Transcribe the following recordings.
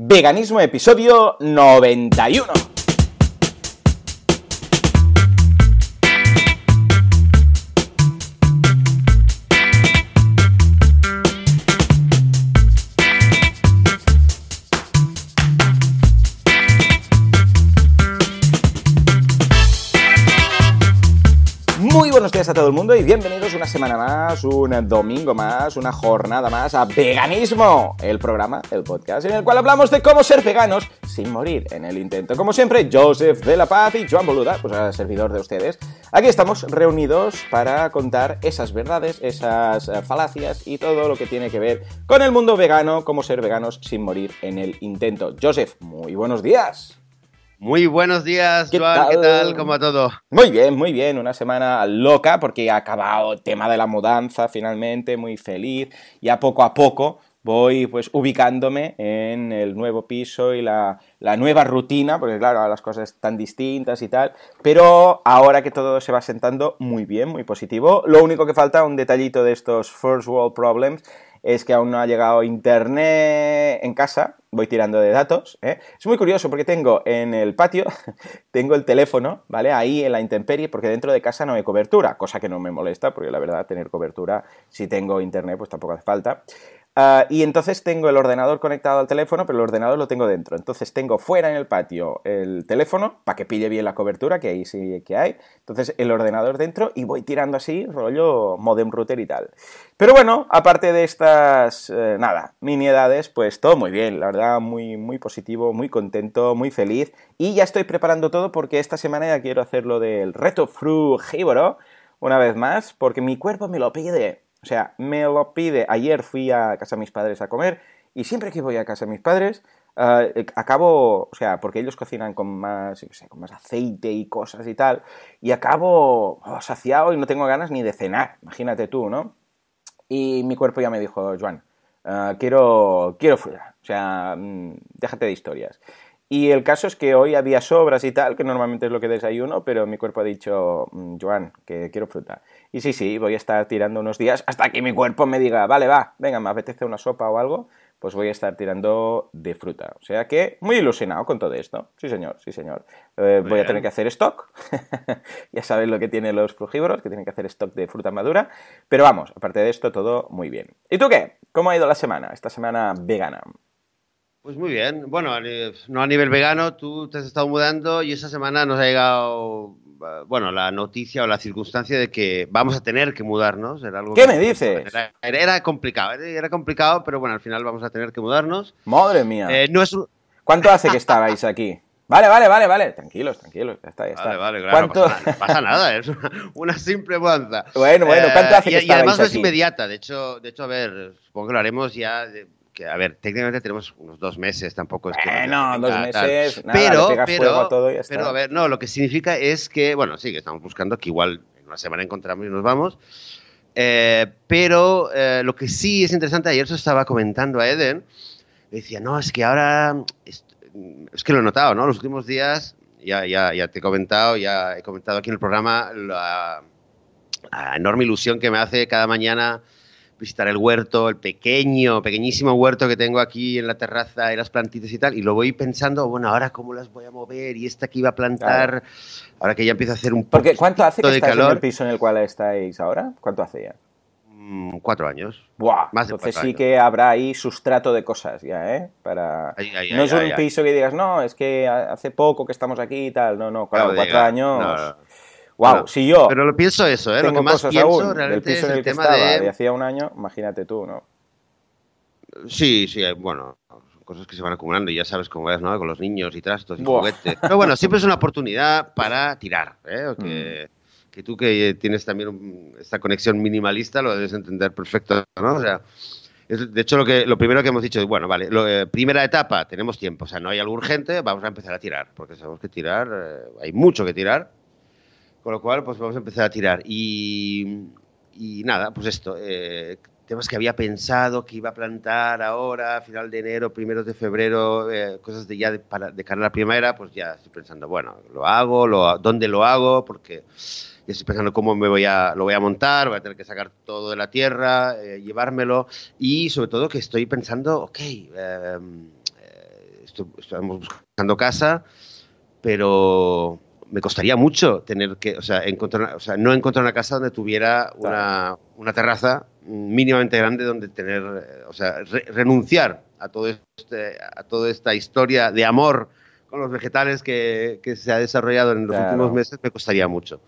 Veganismo episodio 91. A todo el mundo y bienvenidos una semana más, un domingo más, una jornada más a Veganismo, el programa, el podcast en el cual hablamos de cómo ser veganos sin morir en el intento. Como siempre, Joseph de la Paz y Joan Boluda, pues servidor de ustedes. Aquí estamos reunidos para contar esas verdades, esas eh, falacias y todo lo que tiene que ver con el mundo vegano, cómo ser veganos sin morir en el intento. Joseph, muy buenos días. Muy buenos días, Joan, ¿qué tal? ¿Cómo va todo? Muy bien, muy bien. Una semana loca porque ha acabado el tema de la mudanza finalmente, muy feliz. Ya poco a poco voy pues ubicándome en el nuevo piso y la, la nueva rutina, porque claro, las cosas están distintas y tal. Pero ahora que todo se va sentando muy bien, muy positivo. Lo único que falta, un detallito de estos first world problems, es que aún no ha llegado internet en casa, voy tirando de datos. ¿eh? Es muy curioso porque tengo en el patio, tengo el teléfono, ¿vale? Ahí en la intemperie, porque dentro de casa no hay cobertura, cosa que no me molesta, porque la verdad, tener cobertura, si tengo internet, pues tampoco hace falta. Uh, y entonces tengo el ordenador conectado al teléfono, pero el ordenador lo tengo dentro. Entonces tengo fuera en el patio el teléfono para que pille bien la cobertura, que ahí sí que hay. Entonces el ordenador dentro y voy tirando así, rollo modem router y tal. Pero bueno, aparte de estas, eh, nada, miniedades, pues todo muy bien. La verdad, muy, muy positivo, muy contento, muy feliz. Y ya estoy preparando todo porque esta semana ya quiero hacer lo del reto frugívoro una vez más, porque mi cuerpo me lo pide. O sea, me lo pide. Ayer fui a casa de mis padres a comer y siempre que voy a casa de mis padres uh, acabo, o sea, porque ellos cocinan con más, con más aceite y cosas y tal, y acabo oh, saciado y no tengo ganas ni de cenar. Imagínate tú, ¿no? Y mi cuerpo ya me dijo, Joan, uh, quiero, quiero fruta. O sea, mmm, déjate de historias. Y el caso es que hoy había sobras y tal, que normalmente es lo que desayuno, pero mi cuerpo ha dicho, Joan, que quiero fruta. Y sí, sí, voy a estar tirando unos días hasta que mi cuerpo me diga, vale, va, venga, me apetece una sopa o algo, pues voy a estar tirando de fruta. O sea que muy ilusionado con todo esto. Sí, señor, sí, señor. Eh, voy a tener que hacer stock. ya sabéis lo que tienen los frugívoros, que tienen que hacer stock de fruta madura. Pero vamos, aparte de esto, todo muy bien. ¿Y tú qué? ¿Cómo ha ido la semana? Esta semana vegana. Pues muy bien. Bueno, no a nivel vegano, tú te has estado mudando y esa semana nos ha llegado, bueno, la noticia o la circunstancia de que vamos a tener que mudarnos. Era algo ¿Qué que, me dices? Era, era, complicado, era complicado, pero bueno, al final vamos a tener que mudarnos. Madre mía. Eh, no es un... ¿Cuánto hace que estabais aquí? Vale, vale, vale, vale. Tranquilos, tranquilos. Ya está, ya está. Vale, vale, claro. ¿Cuánto... No, pasa, no pasa nada, es una, una simple mudanza. Bueno, bueno, ¿cuánto hace eh, que y, y además no es inmediata. De hecho, de hecho, a ver, supongo que lo haremos ya. De, que, a ver, técnicamente tenemos unos dos meses, tampoco es que... Eh, no, dos meses, nada, pero, le pero, a todo y ya está. pero, a ver, no, lo que significa es que, bueno, sí, que estamos buscando que igual en una semana encontramos y nos vamos, eh, pero eh, lo que sí es interesante, ayer se estaba comentando a Eden, decía, no, es que ahora, es, es que lo he notado, ¿no? Los últimos días, ya, ya, ya te he comentado, ya he comentado aquí en el programa la, la enorme ilusión que me hace cada mañana visitar el huerto, el pequeño, pequeñísimo huerto que tengo aquí en la terraza y las plantitas y tal, y lo voy pensando, bueno, ahora cómo las voy a mover y esta que iba a plantar, claro. ahora que ya empieza a hacer un Porque ¿cuánto hace que calor? en el piso en el cual estáis ahora? ¿Cuánto hace ya? Mm, cuatro años. Buah, Más de entonces sí años. que habrá ahí sustrato de cosas ya, ¿eh? Para... No es un piso que digas, no, es que hace poco que estamos aquí y tal. No, no, claro, cuatro años. No, no. Wow, No, si yo Pero lo pienso eso, ¿eh? Lo que más pienso aún del realmente piso es en el el que tema estaba de... de... hacía un año, imagínate tú, ¿no? Sí, sí, hay- bueno, son cosas que se van acumulando y ya sabes cómo es, ¿no? Con los niños y trastos y Buah. juguetes. Pero bueno, siempre es una oportunidad para tirar, ¿eh? O Que, que tú que tienes también un- esta conexión minimalista lo debes entender perfecto, ¿no? O sea, es- de hecho lo que lo primero que hemos dicho es, bueno, vale, lo, eh, primera etapa, tenemos tiempo, o sea, no hay algo urgente, vamos a empezar a tirar, porque sabemos que tirar, eh, hay mucho que tirar, con lo cual, pues vamos a empezar a tirar. Y, y nada, pues esto, eh, temas que había pensado que iba a plantar ahora, final de enero, primeros de febrero, eh, cosas de ya de, para, de cara a la primavera, pues ya estoy pensando, bueno, lo hago, lo, dónde lo hago, porque ya estoy pensando cómo me voy a, lo voy a montar, voy a tener que sacar todo de la tierra, eh, llevármelo, y sobre todo que estoy pensando, ok, eh, eh, estamos buscando casa, pero me costaría mucho tener que, o sea, encontrar, o sea, no encontrar una casa donde tuviera una, una terraza mínimamente grande donde tener, o sea, renunciar a, todo este, a toda esta historia de amor con los vegetales que, que se ha desarrollado en los últimos meses me costaría mucho.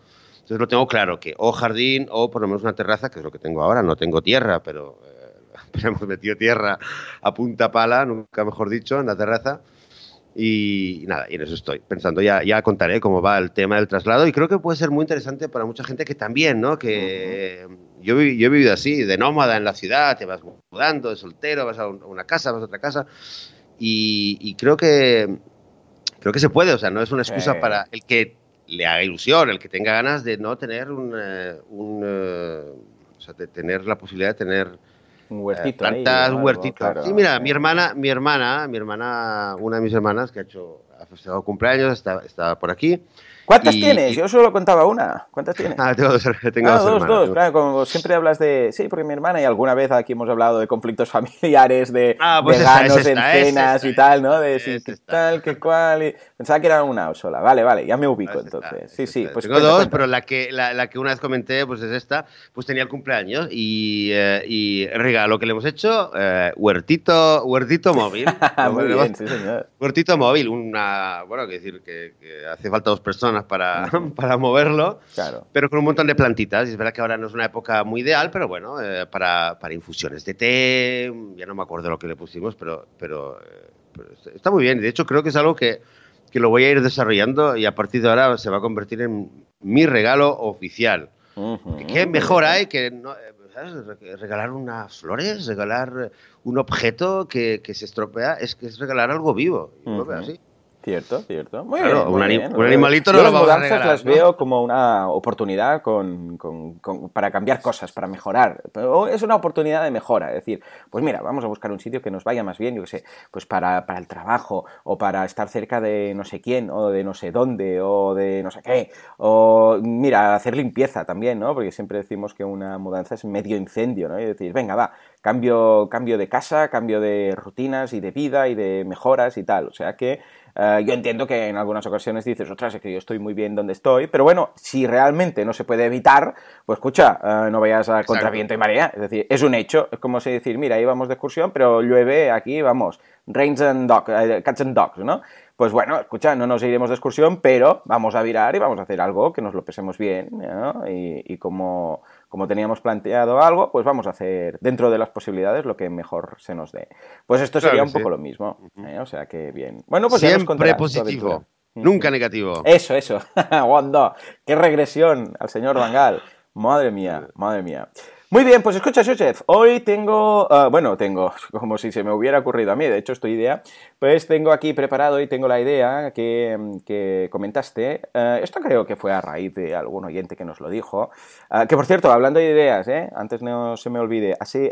Entonces lo tengo claro, que o jardín o por lo menos una terraza, que es lo que tengo ahora, no tengo tierra, pero, eh, pero hemos metido tierra a punta pala, nunca mejor dicho, en la terraza. Y, nada, y en eso estoy pensando. Ya, ya contaré cómo va el tema del traslado y creo que puede ser muy interesante para mucha gente que también, ¿no? Que yo, yo, he vivido así, de nómada en la ciudad, te vas mudando, de soltero, vas a una casa, vas a otra casa. Y, creo que creo que se puede, o sea, no es una excusa para el que le haga ilusión, el que tenga ganas de no tener un, un eh, o sea, de tener la posibilidad de tener un huertito. plantas, un huertito. sí, mira, mi hermana, mi hermana, mi hermana, una de mis hermanas que ha hecho, ha festejado cumpleaños, está, está por aquí. ¿Cuántas tienes? Yo solo contaba una. ¿Cuántas tienes? Ah, tengo dos, tengo ah, dos, dos, Claro, como siempre hablas de... Sí, porque mi hermana y alguna vez aquí hemos hablado de conflictos familiares, de ah, pues veganos en cenas y tal, ¿no? De si qué tal, qué cual... Y... Pensaba que era una sola. Vale, vale, ya me ubico entonces. sí, sí. Pues tengo dos, pero la que, la, la, que una vez comenté, pues es esta, pues tenía el cumpleaños y, eh, y regalo que le hemos hecho, eh, huertito, huertito móvil. Muy bien, sí, señor. Huertito móvil, una... Bueno, que decir que, que hace falta dos personas para, para moverlo, claro. pero con un montón de plantitas. Y es verdad que ahora no es una época muy ideal, pero bueno, eh, para, para, infusiones de té, ya no me acuerdo lo que le pusimos, pero, pero, eh, está muy bien. De hecho, creo que es algo que, que, lo voy a ir desarrollando y a partir de ahora se va a convertir en mi regalo oficial. ¿Qué mejor hay que no, eh, regalar unas flores, regalar un objeto que, que, se estropea? Es que es regalar algo vivo. así. Cierto, cierto. Muy bien, un, un, animalito no lo vamos a regalar, las veo como una oportunidad con, para cambiar cosas, para mejorar. es una oportunidad de mejora. Es decir, pues mira, vamos a buscar un sitio que nos vaya más bien, yo qué sé, pues para, para el trabajo, o para estar cerca de no sé quién, o de no sé dónde, o de no sé qué. O mira, hacer limpieza también, ¿no? Porque siempre decimos que una mudanza es medio incendio, ¿no? Y decir, venga, va, cambio, cambio de casa, cambio de rutinas y de vida y de mejoras y tal. O sea que eh, yo entiendo que en algunas ocasiones dices, ostras, es que yo estoy muy bien donde estoy, pero bueno, si realmente no se puede evitar, pues escucha, eh, no vayas a contra viento y marea. Es decir, es un hecho. Es como si decir, mira, íbamos de excursión, pero llueve aquí, vamos, rains and dogs, eh, cats and dogs, ¿no? Pues bueno, escucha, no nos iremos de excursión, pero vamos a virar y vamos a hacer algo que nos lo pesemos bien, ¿no? y, y como como teníamos planteado algo, pues vamos a hacer dentro de las posibilidades lo que mejor se nos dé. Pues esto sería un poco lo mismo. ¿eh? O sea que bien. Bueno, pues siempre positivo. Nunca negativo. Eso, eso. Wanda, qué regresión al señor Bangal. Madre mía, madre mía. Muy bien, pues escucha, Shochef, hoy tengo, ah, bueno, tengo, como si se me hubiera ocurrido a mí, de hecho es tu idea, pues tengo aquí preparado y tengo la idea que, comentaste. Eh, esto creo que fue a raíz de algún oyente que nos lo dijo. Ah, que por cierto, hablando de ideas, ¿eh? antes no se me olvide, así,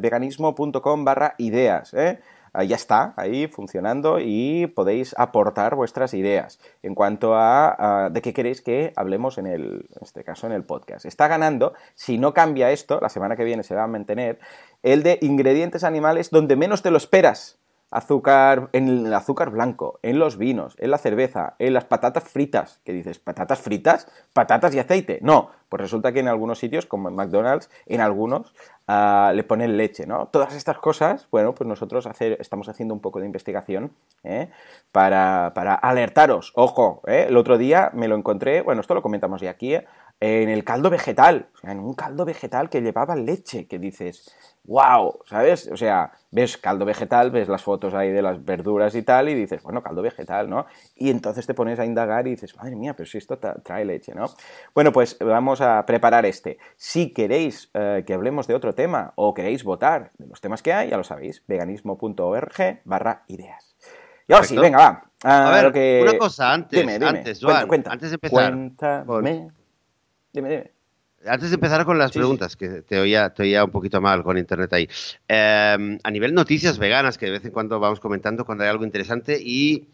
veganismo.com barra ideas, ¿eh? Ya está ahí funcionando y podéis aportar vuestras ideas en cuanto a, de qué queréis que hablemos en, el, en este caso en el podcast. Está ganando, si no cambia esto, la semana que viene se va a mantener, el de ingredientes animales donde menos te lo esperas azúcar, en el azúcar blanco, en los vinos, en la cerveza, en las patatas fritas. ¿Qué dices? ¿Patatas fritas? ¿Patatas y aceite? No, pues resulta que en algunos sitios, como en McDonald's, en algunos uh, le ponen leche, ¿no? Todas estas cosas, bueno, pues nosotros estamos haciendo un poco de investigación ¿eh? para, para, alertaros. Ojo, ¿eh? el otro día me lo encontré, bueno, esto lo comentamos ya aquí, en el caldo vegetal, o sea, en un caldo vegetal que llevaba leche, que dices, wow, ¿sabes? O sea, ves caldo vegetal, ves las fotos ahí de las verduras y tal, y dices, bueno, caldo vegetal, ¿no? Y entonces te pones a indagar y dices, madre mía, pero si esto trae leche, ¿no? Bueno, pues vamos a preparar este. Si queréis eh, que hablemos de otro tema o queréis votar de los temas que hay, ya lo sabéis, veganismo.org barra ideas. Y ahora sí, venga, va. a ver, una cosa antes, antes, Joan, antes de empezar. Cuéntame. Dime, dime. Antes de empezar con las preguntas, que te oía, te oía un poquito mal con internet ahí. Em, a nivel noticias veganas, que de vez en cuando vamos comentando cuando hay algo interesante y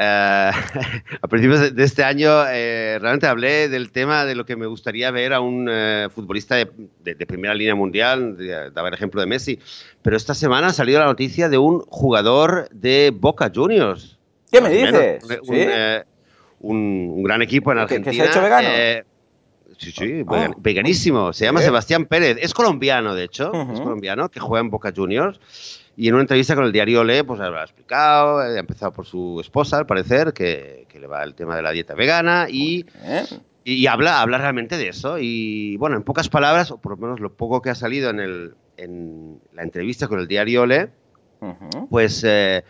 eh, a principios de, este año eh, realmente hablé del tema de lo que me gustaría ver a un eh, futbolista de, primera línea mundial, daba el ejemplo de Messi, pero esta semana ha salido la noticia de un jugador de Boca Juniors. ¿Qué me dices? un, gran equipo en Argentina. ¿Que, se ha hecho vegano? Sí, sí, ah. veganísimo. Se llama Sebastián Pérez. Es colombiano, de hecho. Es colombiano, que juega en Boca Juniors. Y en una entrevista con el diario Le, pues ha explicado, ha empezado por su esposa, al parecer, que, le va el tema de la dieta vegana y, y, habla, habla realmente de eso. Y bueno, en pocas palabras, o por lo menos lo poco que ha salido en, el, en la entrevista con el diario Le, pues, eh,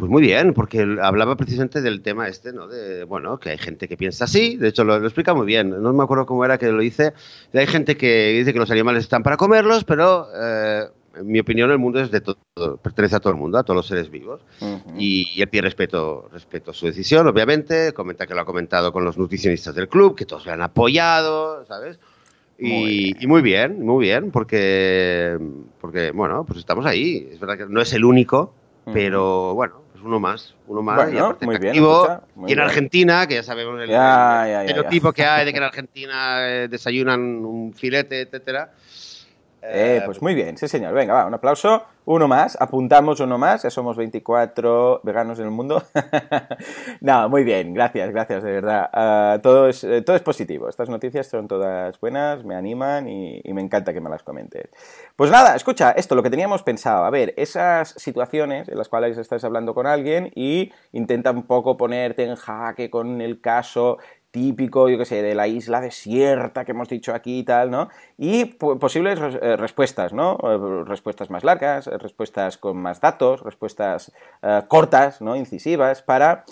pues muy bien, porque hablaba precisamente del tema este, ¿no? De, bueno, que hay gente que piensa así, de hecho lo, explica muy bien, no me acuerdo cómo era que lo dice, hay gente que dice que los animales están para comerlos, pero... Eh, en mi opinión, el mundo es de todo, pertenece a todo el mundo, a todos los seres vivos. y, él pide respeto, respeto a su decisión, obviamente. Comenta que lo ha comentado con los nutricionistas del club, que todos le han apoyado, ¿sabes? Y muy, bien. muy bien, porque, porque, bueno, pues estamos ahí. Es verdad que no es el único, pero bueno, pues uno más, uno más. y aparte muy bien, y en Argentina, que ya sabemos el, estereotipo que hay de que en Argentina eh, desayunan un filete, etcétera. Eh, pues muy bien, sí señor. Venga, va, un aplauso. Uno más, apuntamos uno más, ya somos 24 veganos en el mundo. no, muy bien, gracias, gracias, de verdad. Ah, todo, es, eh, todo es positivo, estas noticias son todas buenas, me animan y, me encanta que me las comentes. Pues nada, escucha, esto, lo que teníamos pensado, a ver, esas situaciones en las cuales estás hablando con alguien y intenta un poco ponerte en jaque con el caso típico, yo qué sé, de la isla desierta que hemos dicho aquí y tal, ¿no? Y posibles eh, respuestas, ¿no? Eh, respuestas más largas, eh, respuestas con más datos, respuestas cortas, ¿no? Incisivas, para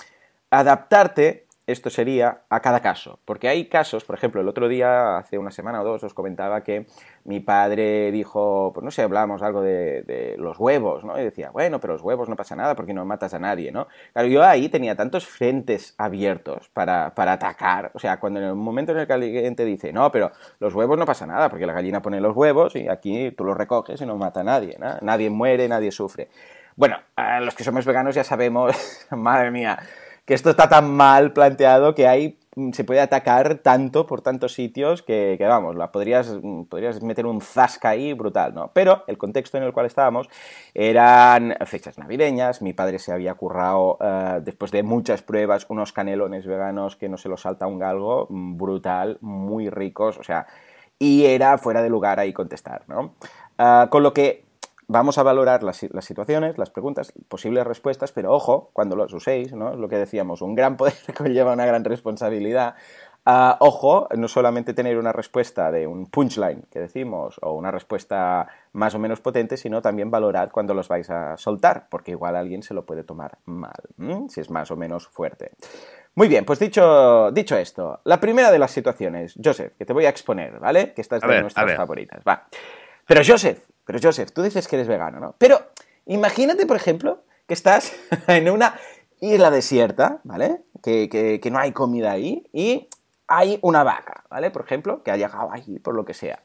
adaptarte esto sería a cada caso. Porque hay casos, por ejemplo, el otro día, hace una semana o dos, os comentaba que mi padre dijo, pues no sé, hablábamos algo de, los huevos, ¿no? Y decía, bueno, pero los huevos no pasa nada porque no matas a nadie, ¿no? Claro, yo ahí tenía tantos frentes abiertos para, para atacar. O sea, cuando en el momento en el que alguien te dice, no, pero los huevos no pasa nada porque la gallina pone los huevos y aquí tú los recoges y no mata a nadie, ¿no? Nadie muere, nadie sufre. Bueno, los que somos veganos ya sabemos, madre mía, que esto está tan mal planteado que hay mm, se puede atacar tanto por tantos sitios que, vamos, la podrías, mm, podrías meter un zasca ahí brutal, ¿no? Pero el contexto en el cual estábamos eran fechas navideñas, mi padre se había currado, eh, después de muchas pruebas, unos canelones veganos que no se los salta un galgo, mm, brutal, muy ricos, o sea, y era fuera de lugar ahí contestar, ¿no? Eh, con lo que vamos a valorar las, situaciones, las preguntas, posibles respuestas, pero ojo, cuando los uséis, ¿no? Es lo que decíamos, un gran poder conlleva una gran responsabilidad. Ah, ojo, no solamente tener una respuesta de un punchline que decimos o una respuesta más o menos potente, sino también valorar cuando los vais a soltar, porque igual alguien se lo puede tomar mal, si es más o menos fuerte. Muy bien, pues dicho, dicho esto, la primera de las situaciones, Joseph, que te voy a exponer, ¿vale? Que esta es de nuestras favoritas. Va. Pero Joseph, pero Joseph, tú dices que eres vegano, ¿no? Pero imagínate, por ejemplo, que estás en una isla desierta, ¿vale? Que, no hay comida ahí y hay una vaca, ¿vale? Por ejemplo, que ha llegado ahí por lo que sea.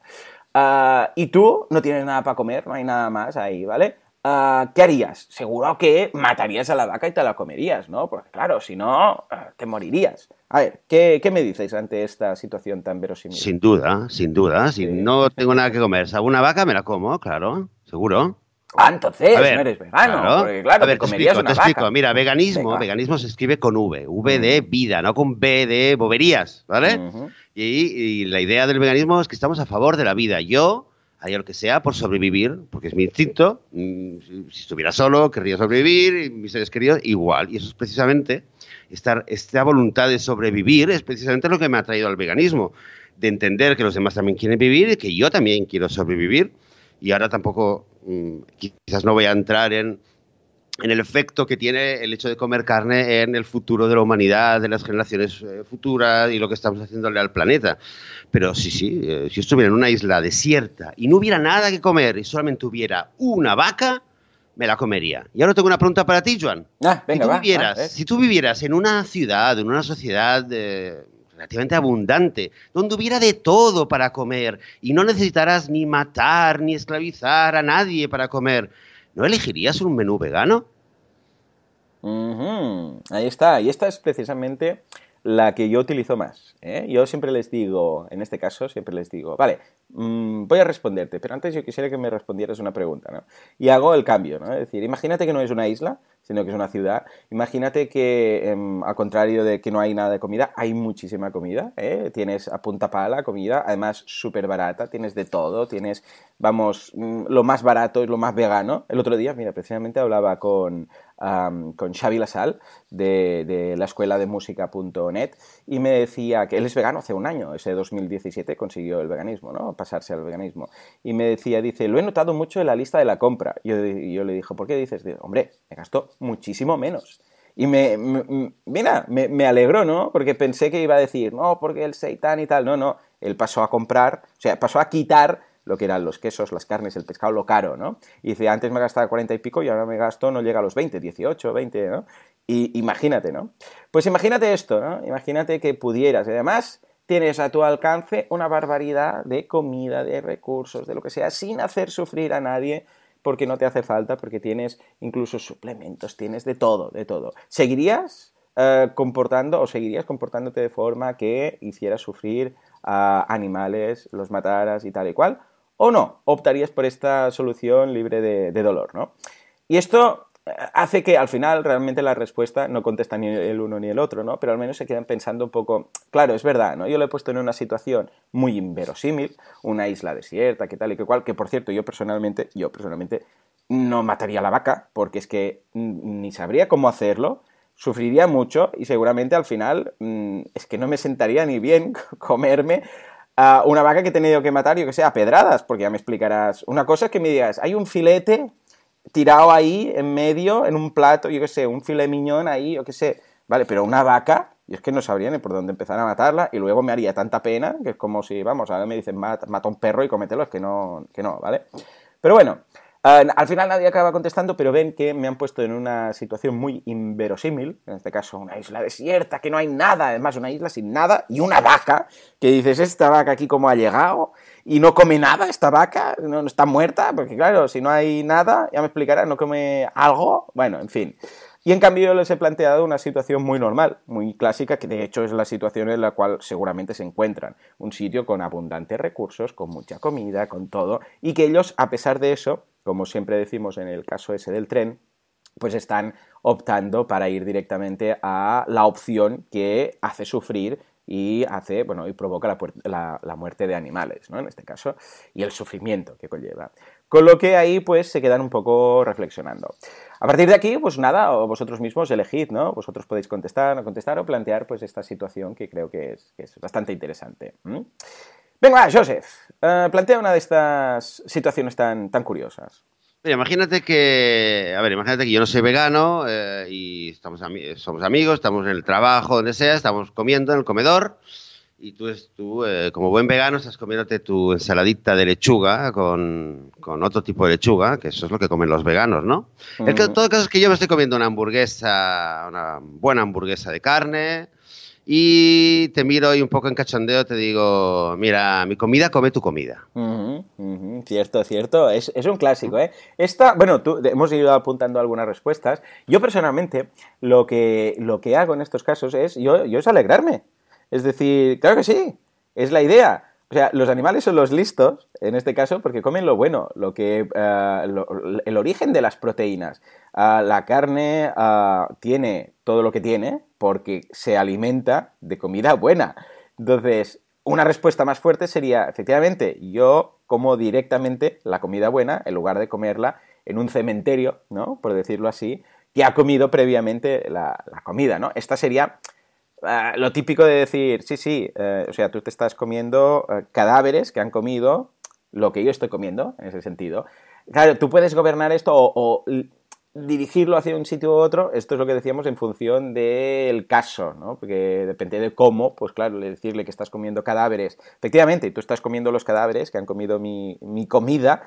Ah, y tú no tienes nada para comer, no hay nada más ahí, ¿vale? Ah, ¿Qué harías? Seguro que matarías a la vaca y te la comerías, ¿no? Porque claro, si no, ah, te morirías. A ver, ¿qué, me dices ante esta situación tan verosímil? Sin duda, sin duda. Si no tengo nada que comer, si hago una vaca, me la como, claro, seguro. Ah, entonces no eres vegano. Claro. Porque, claro, a ver, te, explico, te explico. Mira, veganismo, veganismo se escribe con V, V de vida, no con B de boberías, ¿vale? y, la idea del veganismo es que estamos a favor de la vida. Yo haría lo que sea por sobrevivir, porque es mi instinto. Mm, si estuviera solo, querría sobrevivir, y mis seres queridos igual. Y eso es precisamente, estar, esta voluntad de sobrevivir es precisamente lo que me ha traído al veganismo, de entender que los demás también quieren vivir y que yo también quiero sobrevivir. Y ahora tampoco, mm, quizás no voy a entrar en en el efecto que tiene el hecho de comer carne en el futuro de la humanidad, de las generaciones eh, futuras y lo que estamos haciéndole al planeta. Pero sí, sí, eh, si estuviera en una isla desierta y no hubiera nada que comer y solamente hubiera una vaca, me la comería. Y ahora tengo una pregunta para ti, Joan. Ah, venga, si, tú vivieras, si tú vivieras en una ciudad, en una sociedad eh, relativamente abundante, donde hubiera de todo para comer y no necesitaras ni matar ni esclavizar a nadie para comer, ¿no elegirías un menú vegano? ahí está. Y esta es precisamente la que yo utilizo más. ¿eh? Yo siempre les digo, en este caso, siempre les digo, vale, mm, voy a responderte, pero antes yo quisiera que me respondieras una pregunta, ¿no? Y hago el cambio, ¿no? Es decir, imagínate que no es una isla, sino que es una ciudad. Imagínate que, em, al contrario de que no hay nada de comida, hay muchísima comida. ¿eh? Tienes a punta pala comida, además súper barata, tienes de todo, tienes, vamos, mm, lo más barato y lo más vegano. El otro día, mira, precisamente hablaba con, con Xavi Lasal de, la escuela de música.net y me decía que él es vegano hace un año, ese 2017 consiguió el veganismo, ¿no? Pasarse al veganismo. Y me decía, dice, lo he notado mucho en la lista de la compra. Y yo, yo le dije, ¿por qué dices? hombre, me gastó muchísimo menos. Y me, mira, me, alegró, ¿no? Porque pensé que iba a decir, no, porque el seitán y tal. No, no, él pasó a comprar, o sea, pasó a quitar lo que eran los quesos, las carnes, el pescado, lo caro, ¿no? Y dice, antes me gastaba 40 y pico y ahora me gasto, no llega a los 20, 18, 20, ¿no? Y imagínate, ¿no? Pues imagínate esto, ¿no? Imagínate que pudieras, y además tienes a tu alcance una barbaridad de comida, de recursos, de lo que sea, sin hacer sufrir a nadie porque no te hace falta, porque tienes incluso suplementos, tienes de todo, de todo. ¿Seguirías eh, comportando o seguirías comportándote de forma que hiciera sufrir a animales, los mataras y tal y cual? ¿O no? Optarías por esta solución libre de, dolor, ¿no? Y esto hace que al final realmente la respuesta no contesta ni el uno ni el otro, ¿no? Pero al menos se quedan pensando un poco, claro, es verdad, ¿no? Yo lo he puesto en una situación muy inverosímil, una isla desierta, que tal y que cual, que por cierto, yo personalmente, yo personalmente no mataría a la vaca, porque es que ni sabría cómo hacerlo, sufriría mucho y seguramente al final mm, es que no me sentaría ni bien comerme una vaca que he tenido que matar, yo que sé, a pedradas, porque ya me explicarás. Una cosa es que me digas, hay un filete tirado ahí en medio, en un plato, yo qué sé, un filet miñón ahí, yo qué sé, ¿vale? Pero una vaca, yo es que no sabría ni por dónde empezar a matarla y luego me haría tanta pena que es como si, vamos, ahora me dicen mata, un perro y cómetelo, es que no, que no, ¿vale? Pero bueno, al final nadie acaba contestando, pero ven que me han puesto en una situación muy inverosímil, en este caso una isla desierta, que no hay nada, además una isla sin nada, y una vaca, que dices, esta vaca aquí cómo ha llegado, y no come nada esta vaca, no, está muerta, porque claro, si no hay nada, ya me explicará, no come algo, bueno, en fin. Y en cambio yo les he planteado una situación muy normal, muy clásica, que de hecho es la situación en la cual seguramente se encuentran. Un sitio con abundantes recursos, con mucha comida, con todo, y que ellos, a pesar de eso, como siempre decimos en el caso ese del tren, pues están optando para ir directamente a la opción que hace sufrir y hace, bueno, y provoca la, muerte de animales, ¿no? En este caso, y el sufrimiento que conlleva. Con lo que ahí, pues, se quedan un poco reflexionando. A partir de aquí, pues nada, vosotros mismos elegid, ¿no? Vosotros podéis contestar, no contestar o plantear, pues, esta situación que creo que es, que es bastante interesante. Venga, Joseph, eh, plantea una de estas situaciones tan, tan curiosas imagínate que, a ver, imagínate que yo no soy vegano eh, y estamos somos amigos, estamos en el trabajo, donde sea, estamos comiendo en el comedor y tú, tú eh, como buen vegano, estás comiéndote tu ensaladita de lechuga con, otro tipo de lechuga, que eso es lo que comen los veganos, ¿no? En todo caso es que yo me estoy comiendo una hamburguesa, una buena hamburguesa de carne, y te miro ahí un poco en cachondeo, te digo, mira, mi comida, come tu comida. Cierto, cierto, es, un clásico, ¿eh? Esta, bueno, tú, hemos ido apuntando algunas respuestas. Yo personalmente lo que, lo que hago en estos casos es, yo, yo es alegrarme. Es decir, claro que sí, es la idea. O sea, los animales son los listos, en este caso, porque comen lo bueno, lo que, eh, el origen de las proteínas. Ah, la carne ah, tiene todo lo que tiene porque se alimenta de comida buena. Entonces, una respuesta más fuerte sería, efectivamente, yo como directamente la comida buena en lugar de comerla en un cementerio, ¿no? Por decirlo así, que ha comido previamente la, la comida, ¿no? Esta sería Ah, lo típico de decir, sí, sí, eh, o sea, tú te estás comiendo eh, cadáveres que han comido lo que yo estoy comiendo, en ese sentido. Claro, tú puedes gobernar esto o, dirigirlo hacia un sitio u otro, esto es lo que decíamos en función del caso, ¿no? Porque depende de cómo, pues claro, decirle que estás comiendo cadáveres, efectivamente, tú estás comiendo los cadáveres que han comido mi, mi comida,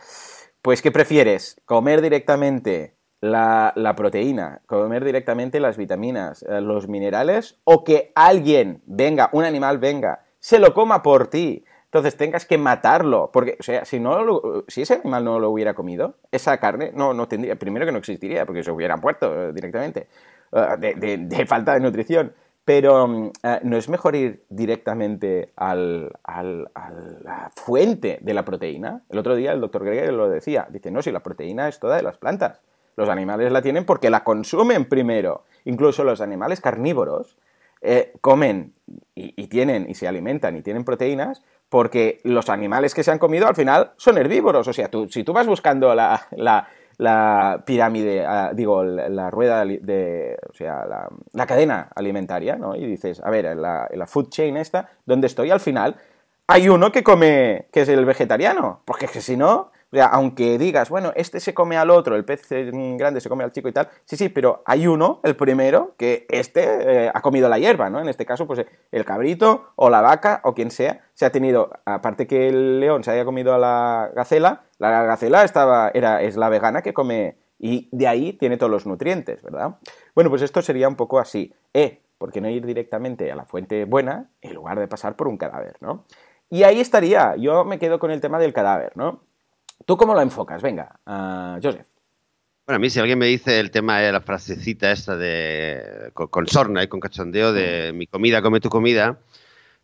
pues ¿qué prefieres? ¿Comer directamente la, proteína, comer directamente las vitaminas, eh, los minerales, o que alguien venga, un animal venga, se lo coma por ti, entonces tengas que matarlo, porque, o sea, si, no si ese animal no lo hubiera comido, esa carne no, no tendría, primero que no existiría, porque se hubieran muerto eh, directamente. de, falta de nutrición. Pero mm, no es mejor ir directamente al, a la fuente de la proteína. El otro día el doctor Greger lo decía. Dice, no, si la proteína es toda de las plantas. Los animales la tienen porque la consumen primero. Incluso los animales carnívoros eh, comen y, tienen y se alimentan y tienen proteínas porque los animales que se han comido al final son herbívoros. O sea, tú, si tú vas buscando la, la, pirámide, ah, digo, la, rueda de, o sea, la, cadena alimentaria, ¿no? Y dices, a ver, la, la food chain esta, ¿dónde estoy? Al final hay uno que come, que es el vegetariano, porque si no, aunque digas, bueno, este se come al otro, el pez grande se come al chico y tal, sí, sí, pero hay uno, el primero, que este eh, ha comido la hierba, ¿no? En este caso, pues el cabrito o la vaca o quien sea, se ha tenido, aparte que el león se haya comido a la gacela, la gacela estaba, era, es la vegana que come y de ahí tiene todos los nutrientes, ¿verdad? Bueno, pues esto sería un poco así. Eh, ¿por qué no ir directamente a la fuente buena en lugar de pasar por un cadáver, ¿no? Y ahí estaría, yo me quedo con el tema del cadáver, ¿no? ¿Tú cómo lo enfocas? Venga, uh, Joseph. Bueno, a mí si alguien me dice el tema de la frasecita esta de con, sorna y con cachondeo de mm. mi comida, come tu comida,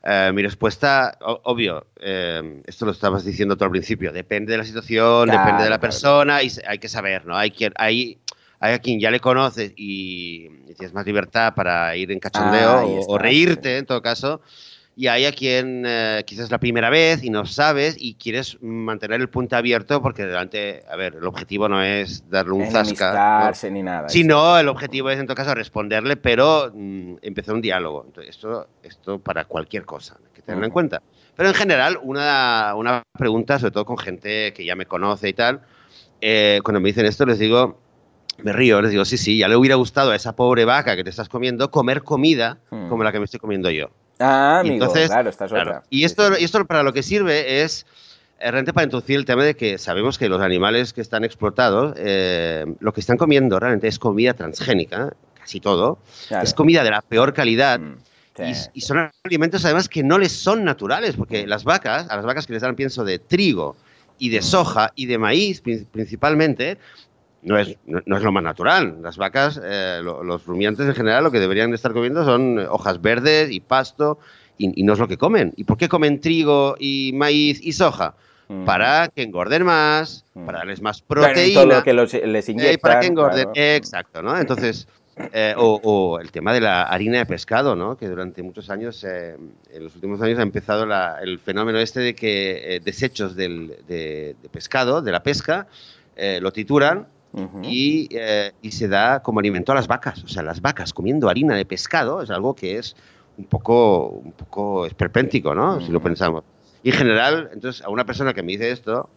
eh, mi respuesta, obvio, eh, esto lo estabas diciendo tú al principio, depende de la situación, depende de la persona y hay que saber, ¿no? Hay, quien, hay, hay a quien ya le conoces y, tienes más libertad para ir en cachondeo o, reírte en todo caso y hay a quien eh, quizás es la primera vez y no sabes y quieres mantener el punto abierto porque delante, a ver, el objetivo no es darle un zasca. ni nada. Sino el objetivo es en todo caso responderle, pero mm, empezar un diálogo. Entonces, esto, esto para cualquier cosa, hay que tenerlo en cuenta. Pero en general, una, una, pregunta, sobre todo con gente que ya me conoce y tal, eh, cuando me dicen esto les digo, me río, les digo, sí, sí, ya le hubiera gustado a esa pobre vaca que te estás comiendo comer comida hmm. como la que me estoy comiendo yo. Ah, amigo, claro, esta es Y esto, y esto para lo que sirve es eh, realmente para introducir el tema de que sabemos que los animales que están explotados, eh, lo que están comiendo realmente es comida transgénica, casi todo, es comida de la peor calidad. Mm, y, son alimentos además que no les son naturales, porque las vacas, a las vacas que les dan pienso de trigo y de mm. soja y de maíz principalmente, no es, no, es lo más natural. Las vacas, eh, los rumiantes en general, lo que deberían estar comiendo son hojas verdes y pasto, y, no es lo que comen. ¿Y por qué comen trigo y maíz y soja? Mm. Para que engorden más, mm. para darles más proteína. todo lo que les inyectan. para que engorden. Exacto, ¿no? Entonces, eh, o, el tema de la harina de pescado, ¿no? Que durante muchos años, eh, en los últimos años, ha empezado el fenómeno este de que desechos del, de, pescado, de la pesca, lo tituran eh, y, se da como alimento a las vacas. O sea, las vacas comiendo harina de pescado es algo que es un poco, un poco esperpéntico, ¿no? Si lo pensamos. Y en general, entonces, a una persona que me dice esto,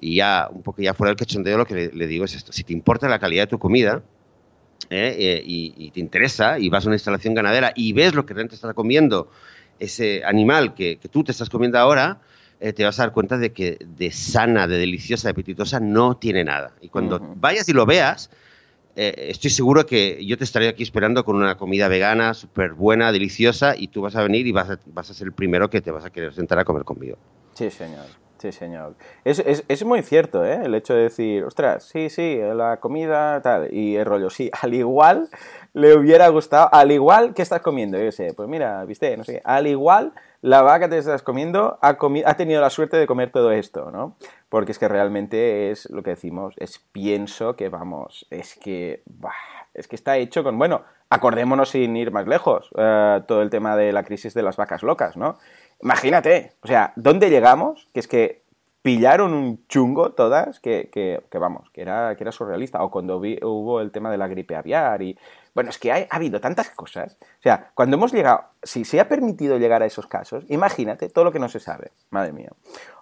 y ya un poco ya fuera del cachondeo, lo que le, digo es esto. Si te importa la calidad de tu comida, ¿eh? Eh, y, te interesa, y vas a una instalación ganadera y ves lo que realmente está comiendo ese animal que, que tú te estás comiendo ahora, eh, te vas a dar cuenta de que de sana, de deliciosa, de apetitosa no tiene nada. Y cuando vayas y lo veas, eh, estoy seguro que yo te estaré aquí esperando con una comida vegana, súper buena, deliciosa, y tú vas a venir y vas a, vas a ser el primero que te vas a querer sentar a comer conmigo. Sí, señor. Sí, señor. Es, es, es, muy cierto, ¿eh? El hecho de decir, ostras, sí, sí, la comida, tal, y el rollo, sí, al igual le hubiera gustado, al igual que estás comiendo, yo sé, pues mira, viste, no sé, al igual la vaca que te estás comiendo ha, ha tenido la suerte de comer todo esto, ¿no? Porque es que realmente es lo que decimos, es pienso que vamos, es que, es que está hecho con, bueno, acordémonos sin ir más lejos, eh, todo el tema de la crisis de las vacas locas, ¿no? Imagínate, o sea, ¿dónde llegamos? Que es que pillaron un chungo todas que, que, vamos, que era, que era surrealista. O cuando hubo el tema de la gripe aviar y... Bueno, es que ha habido tantas cosas. O sea, cuando hemos llegado, si se ha permitido llegar a esos casos, imagínate todo lo que no se sabe. Madre mía.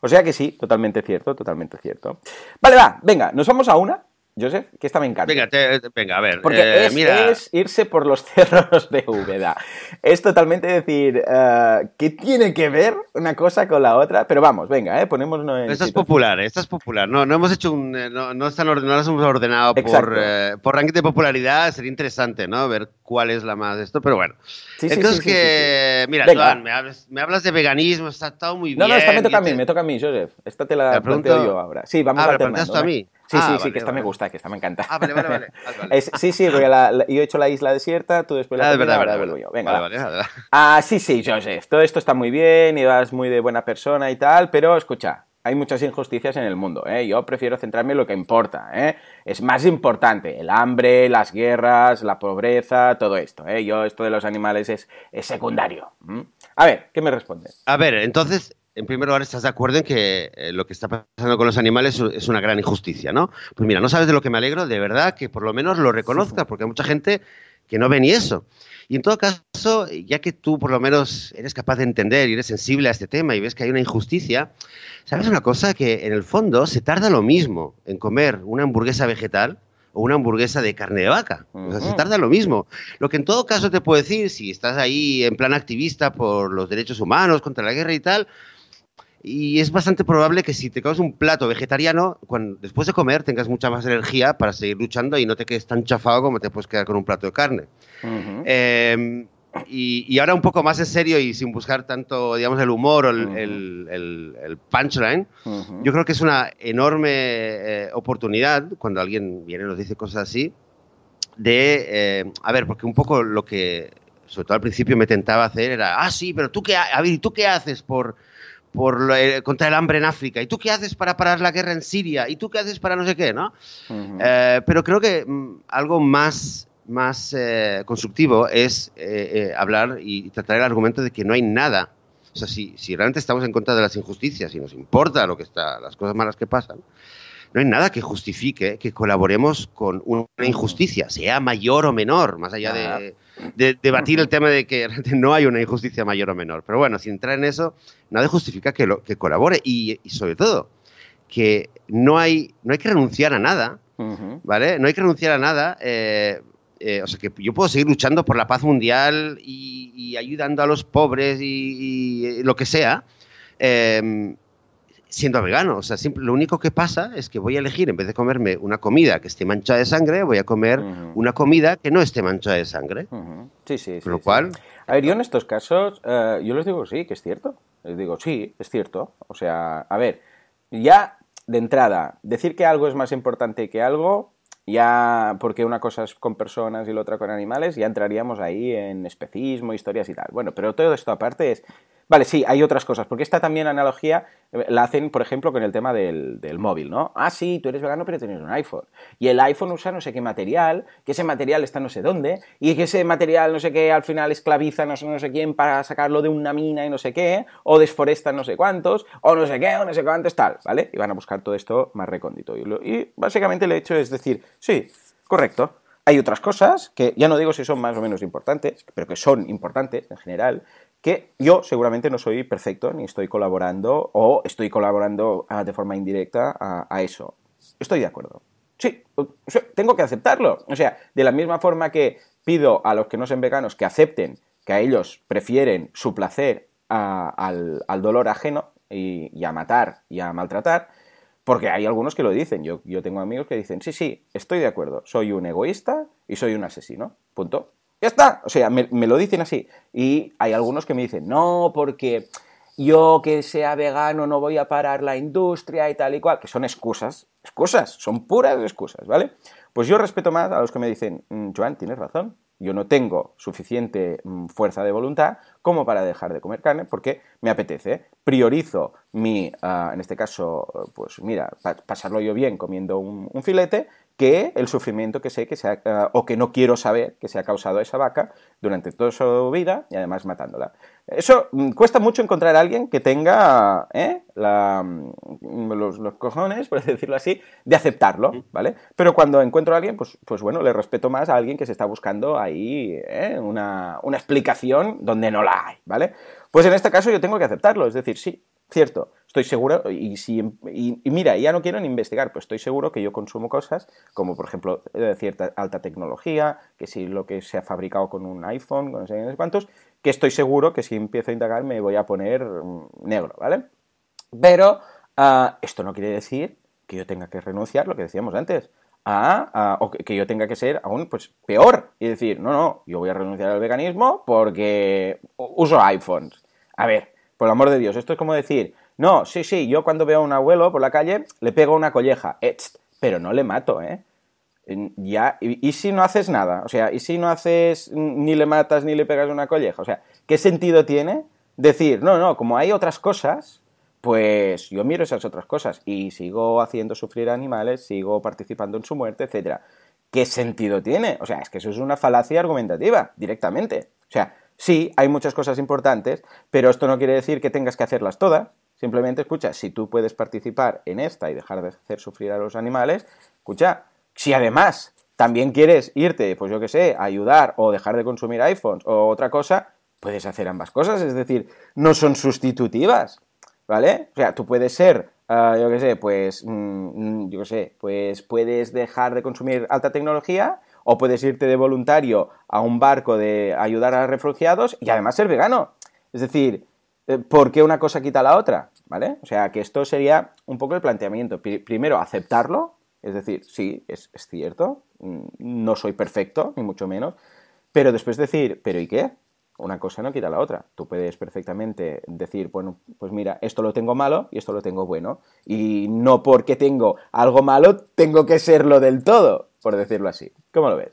O sea que sí, totalmente cierto, totalmente cierto. Vale, va, venga, nos vamos a una Joseph, que esta me encanta. Venga, venga a ver. Porque eh, es, irse por los cerros de Úbeda. Es totalmente decir, uh, ¿qué tiene que ver una cosa con la otra? Pero vamos, venga, eh, ponémonos en. Esta es popular, esta es popular. No, no hemos hecho un. Eh, no, no, están, no las hemos ordenado por, eh, por ranking de popularidad. Sería interesante, ¿no? Ver cuál es la más de esto, pero bueno. Sí, Entonces, sí, que. Mira, me, hablas, me, hablas, de veganismo, está todo muy bien. No, no, esta me toca a mí, me toca a mí, Joseph. Esta te la planteo yo ahora. Sí, vamos ah, a a mí. Sí, Ah, sí, sí, vale, que esta me gusta, que esta me encanta. Ah, vale, vale, vale. Ah. Es- sí, sí, porque la- la- yo he hecho la isla desierta, tú después la Ah, es verdad, verdad, verdad. yo. Venga, Vale, va. vale, vale. Ah, sí, sí, Joseph, todo esto está muy bien y vas muy de buena persona y tal, pero escucha, hay muchas injusticias en el mundo, ¿eh? Yo prefiero centrarme en lo que importa, ¿eh? Es más importante el hambre, las guerras, la pobreza, todo esto, ¿eh? Yo esto de los animales es, es secundario. A ver, ¿qué me respondes? A ver, entonces, en primer lugar, ¿estás de acuerdo en que eh, lo que está pasando con los animales es- una gran injusticia, no? Pues mira, no sabes de lo que me alegro, de verdad, que por lo menos lo reconozcas, porque hay mucha gente que no ve ni eso. Y en todo caso, ya que tú por lo menos eres capaz de entender y eres sensible a este tema y ves que hay una injusticia, ¿sabes una cosa? Que en el fondo se tarda lo mismo en comer una hamburguesa vegetal o una hamburguesa de carne de vaca. O sea, se tarda lo mismo. Lo que en todo caso te puedo decir, si estás ahí en plan activista por los derechos humanos, contra la guerra y tal, y es bastante probable que si te comes un plato vegetariano, cuando, después de comer tengas mucha más energía para seguir luchando y no te quedes tan chafado como te puedes quedar con un plato de carne. Eh, y, y ahora un poco más en serio y sin buscar tanto, digamos, el humor o el, el- el- el punchline, yo creo que es una enorme eh, oportunidad cuando alguien viene y nos dice cosas así, de, eh, a ver, porque un poco lo que, sobre todo al principio, me tentaba hacer era, ah, sí, pero tú qué, ha- a ver, ¿y tú qué haces por, por lo- eh, contra el hambre en África? ¿Y tú qué haces para parar la guerra en Siria? ¿Y tú qué haces para no sé qué, no? Ujú. Eh, pero creo que mm, algo más, más eh, constructivo es eh, eh, hablar y tratar el argumento de que no hay nada. O sea, si, si realmente estamos en contra de las injusticias y nos importa lo que está, las cosas malas que pasan, no hay nada que justifique que colaboremos con una injusticia, sea mayor o menor, más allá de, de debatir el tema de que no hay una injusticia mayor o menor. Pero bueno, sin entrar en eso, nada justifica que, lo, que colabore y, y sobre todo que no hay, no hay que renunciar a nada. ¿vale? No hay que renunciar a nada. eh, eh, o sea, que yo puedo seguir luchando por la paz mundial y, y ayudando a los pobres y, y lo que sea, eh, siendo vegano. O sea, simple- lo único que pasa es que voy a elegir, en vez de comerme una comida que esté manchada de sangre, voy a comer una comida que no esté manchada de sangre. Sí, sí, sí. Con lo sí. cual, A ver, yo en estos casos, eh, yo les digo sí, que es cierto. Les digo, sí, es cierto. O sea, a ver, ya de entrada, decir que algo es más importante que algo, ya porque una cosa es con personas y la otra con animales, ya entraríamos ahí en especismo, historias y tal. Bueno, pero todo esto aparte es... Vale, sí, hay otras cosas, porque esta también analogía eh, la hacen, por ejemplo, con el tema del, del móvil, ¿no? Ah, sí, tú eres vegano, pero tienes un iPhone. Y el iPhone usa no sé qué material, que ese material está no sé dónde, y que ese material no sé qué al final esclaviza no sé, no sé quién para sacarlo de una mina y no sé qué, o desforesta no sé cuántos, o no sé qué, o no sé cuántos, tal, ¿vale? Y van a buscar todo esto más recóndito. Y, lo- y básicamente el hecho es decir, sí, correcto. Hay otras cosas que ya no digo si son más o menos importantes, pero que son importantes en general, que yo seguramente no soy perfecto ni estoy colaborando o estoy colaborando ah, de forma indirecta a, eso. Estoy de acuerdo. Sí, tengo que aceptarlo. O sea, de la misma forma que pido a los que no sean veganos que acepten que a ellos prefieren su placer al, al dolor ajeno y, y a matar y a maltratar, porque hay algunos que lo dicen. Yo, yo tengo amigos que dicen, sí, sí, estoy de acuerdo, soy un egoísta y soy un asesino. Punto. Ya está. O sea, me, lo dicen así. Y hay algunos que me dicen, no, porque yo que sea vegano no voy a parar la industria y tal y cual, que son excusas, excusas, son puras excusas, ¿vale? Pues yo respeto más a los que me dicen, "Mm, Joan, tienes razón, yo no tengo suficiente mm, fuerza de voluntad como para dejar de comer carne porque me apetece. Priorizo mi, ah, en este caso, pues mira, pa- pasarlo yo bien comiendo un filete que el sufrimiento que sé que se ha, ah, o que no quiero saber que se ha causado a esa vaca durante toda su vida y además matándola. Eso mm, cuesta mucho encontrar a alguien que tenga ¿eh? la, mm, los, los cojones, por decirlo así, de aceptarlo, ¿vale? Pero cuando encuentro a alguien, pues, pues bueno, le respeto más a alguien que se está buscando ahí ¿eh? una, una explicación donde no la hay, ¿vale? Pues en este caso yo tengo que aceptarlo, es decir, sí, cierto, estoy seguro, y, si, y, y mira, ya no quiero ni investigar, pues estoy seguro que yo consumo cosas como, por ejemplo, cierta alta tecnología, que si lo que se ha fabricado con un iPhone, con no sé cuántos, que estoy seguro que si empiezo a indagar me voy a poner mm, negro, ¿vale? Pero ah, esto no quiere decir que yo tenga que renunciar, lo que decíamos antes, a, o que, que yo tenga que ser aún pues peor y decir, no, no, yo voy a renunciar al veganismo porque uso iPhones. A ver, por el amor de Dios, esto es como decir, no, sí, sí, yo cuando veo a un abuelo por la calle le pego una colleja. Eh, pero no le mato, ¿eh? Ya, y, si no haces nada? O sea, ¿y si no haces ni le matas ni le pegas una colleja? O sea, ¿qué sentido tiene decir, no, no, como hay otras cosas, pues yo miro esas otras cosas y sigo haciendo sufrir animales, sigo participando en su muerte, etcétera. ¿Qué sentido tiene? O sea, es que eso es una falacia argumentativa, directamente. O sea, sí, hay muchas cosas importantes, pero esto no quiere decir que tengas que hacerlas todas. Simplemente escucha, si tú puedes participar en esta y dejar de hacer sufrir a los animales, escucha, si además también quieres irte, pues yo qué sé, a ayudar o dejar de consumir iPhones o otra cosa, puedes hacer ambas cosas, es decir, no son sustitutivas, ¿vale? O sea, tú puedes ser, ah, yo qué sé, pues, mm, yo qué sé, pues puedes dejar de consumir alta tecnología o puedes irte de voluntario a un barco de ayudar a refugiados y además ser vegano. Es decir, eh, ¿por qué una cosa quita la otra? ¿Vale? O sea, que esto sería un poco el planteamiento. Primero, aceptarlo, es decir, sí, es, cierto, mm, no soy perfecto, ni mucho menos, pero después decir, ¿pero y qué? Una cosa no quita la otra. Tú puedes perfectamente decir, bueno, pues mira, esto lo tengo malo y esto lo tengo bueno. Y no porque tengo algo malo, tengo que serlo del todo, por decirlo así. ¿Cómo lo ves?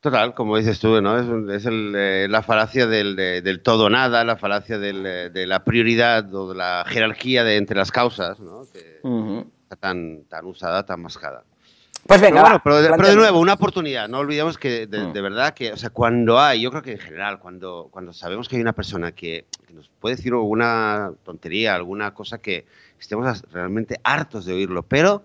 Total, como dices tú, ¿no? Es, eh, la falacia del, todo nada, la falacia eh, de la prioridad o de la jerarquía de, entre las causas, ¿no? tan, tan usada, tan mascada. Pues venga, pero, de, nuevo, una oportunidad. No olvidemos que de, mm. verdad que, o sea, cuando hay, yo creo que en general, cuando, cuando sabemos que hay una persona que, nos puede decir alguna tontería, alguna cosa que estemos realmente hartos de oírlo, pero,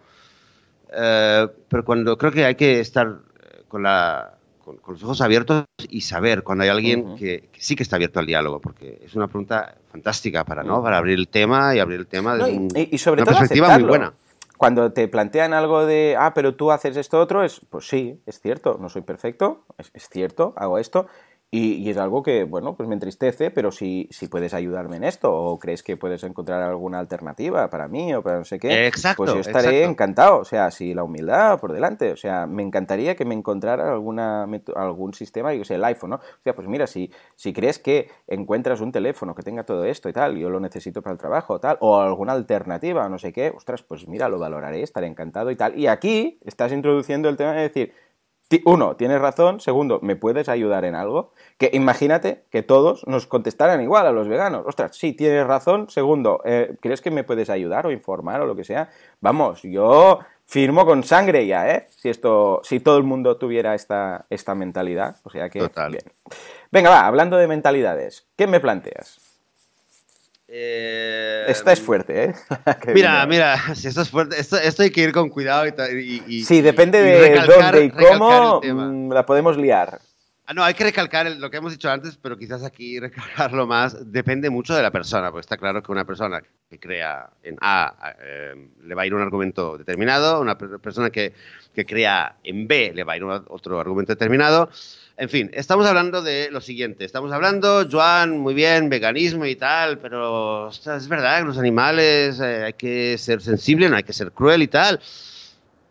eh, pero cuando creo que hay que estar eh, con, la, con, los ojos abiertos y saber cuando hay alguien que, sí que está abierto al diálogo, porque es una pregunta fantástica para, ¿no? Para abrir el tema y abrir el tema de y, sobre una perspectiva muy buena. Cuando te plantean algo de, ah, pero tú haces esto otro, es, pues sí, es cierto, no soy perfecto, es cierto, hago esto, y, es algo que, bueno, pues me entristece, pero si, si puedes ayudarme en esto o crees que puedes encontrar alguna alternativa para mí o para no sé qué, pues yo estaré encantado. O sea, si la humildad por delante, o sea, me encantaría que me encontrara alguna, algún sistema, yo sé, el iPhone, ¿no? O sea, pues mira, si, si crees que encuentras un teléfono que tenga todo esto y tal, yo lo necesito para el trabajo tal, o alguna alternativa, no sé qué, ostras, pues mira, lo valoraré, estaré encantado y tal. Y aquí estás introduciendo el tema de decir, uno, tienes razón. Segundo, ¿me puedes ayudar en algo? Que imagínate que todos nos contestaran igual a los veganos. Ostras, sí, tienes razón. Segundo, eh, ¿crees que me puedes ayudar o informar o lo que sea? Vamos, yo firmo con sangre ya, ¿eh? Si esto, si todo el mundo tuviera esta, esta mentalidad. O sea que. Total. Bien. Venga, va, hablando de mentalidades, ¿qué me planteas? Eh, esta es fuerte, ¿eh? mira, mira, si esto es fuerte, esto, hay que ir con cuidado y, y Sí, depende de dónde y cómo mm, la podemos liar. Ah, no, hay que recalcar lo que hemos dicho antes, pero quizás aquí recalcarlo más. Depende mucho de la persona, porque está claro que una persona que crea en A eh, le va a ir un argumento determinado, una persona que, que crea en B le va a ir otro argumento determinado. En fin, estamos hablando de lo siguiente. Estamos hablando, Joan, muy bien, veganismo y tal, pero es verdad que los animales eh, hay que ser sensible, no hay que ser cruel y tal.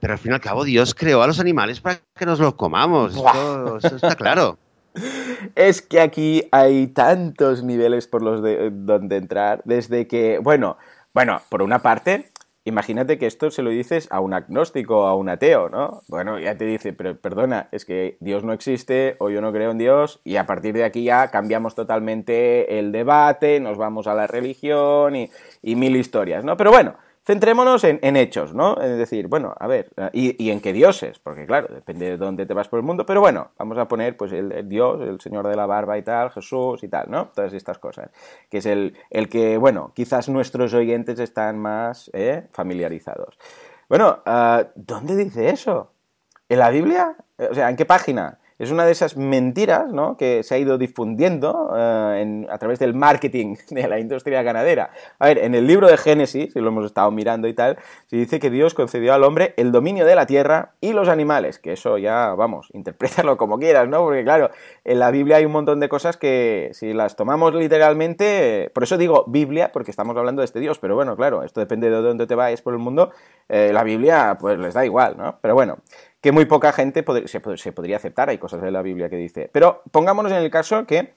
Pero al fin y al cabo, Dios creó a los animales para que nos los comamos. Esto, está claro. Es que aquí hay tantos niveles por los de donde entrar, desde que, bueno, bueno, por una parte, Imagínate que esto se lo dices a un agnóstico, a un ateo, ¿no? Bueno, ya te dice, pero perdona, es que Dios no existe o yo no creo en Dios y a partir de aquí ya cambiamos totalmente el debate, nos vamos a la religión y, y mil historias, ¿no? Pero bueno, Centrémonos en, hechos, ¿no? Es decir, bueno, a ver, y, en qué dioses, porque claro, depende de dónde te vas por el mundo, pero bueno, vamos a poner pues el, Dios, el Señor de la barba y tal, Jesús y tal, ¿no? Todas estas cosas, que es el, el que, bueno, quizás nuestros oyentes están más ¿eh? familiarizados. Bueno, ah, ¿dónde dice eso? ¿En la Biblia? O sea, ¿en qué página? Es una de esas mentiras ¿no? que se ha ido difundiendo eh, a través del marketing de la industria ganadera. A ver, en el libro de Génesis, si lo hemos estado mirando y tal, se dice que Dios concedió al hombre el dominio de la tierra y los animales, que eso ya, vamos, interprétalo como quieras, ¿no? Porque claro, en la Biblia hay un montón de cosas que si las tomamos literalmente, por eso digo Biblia, porque estamos hablando de este Dios, pero bueno, claro, esto depende de dónde te vayas por el mundo, eh, la Biblia pues les da igual, ¿no? Pero bueno, que muy poca gente se, podría aceptar. Hay cosas de la Biblia que dice. Pero pongámonos en el caso que,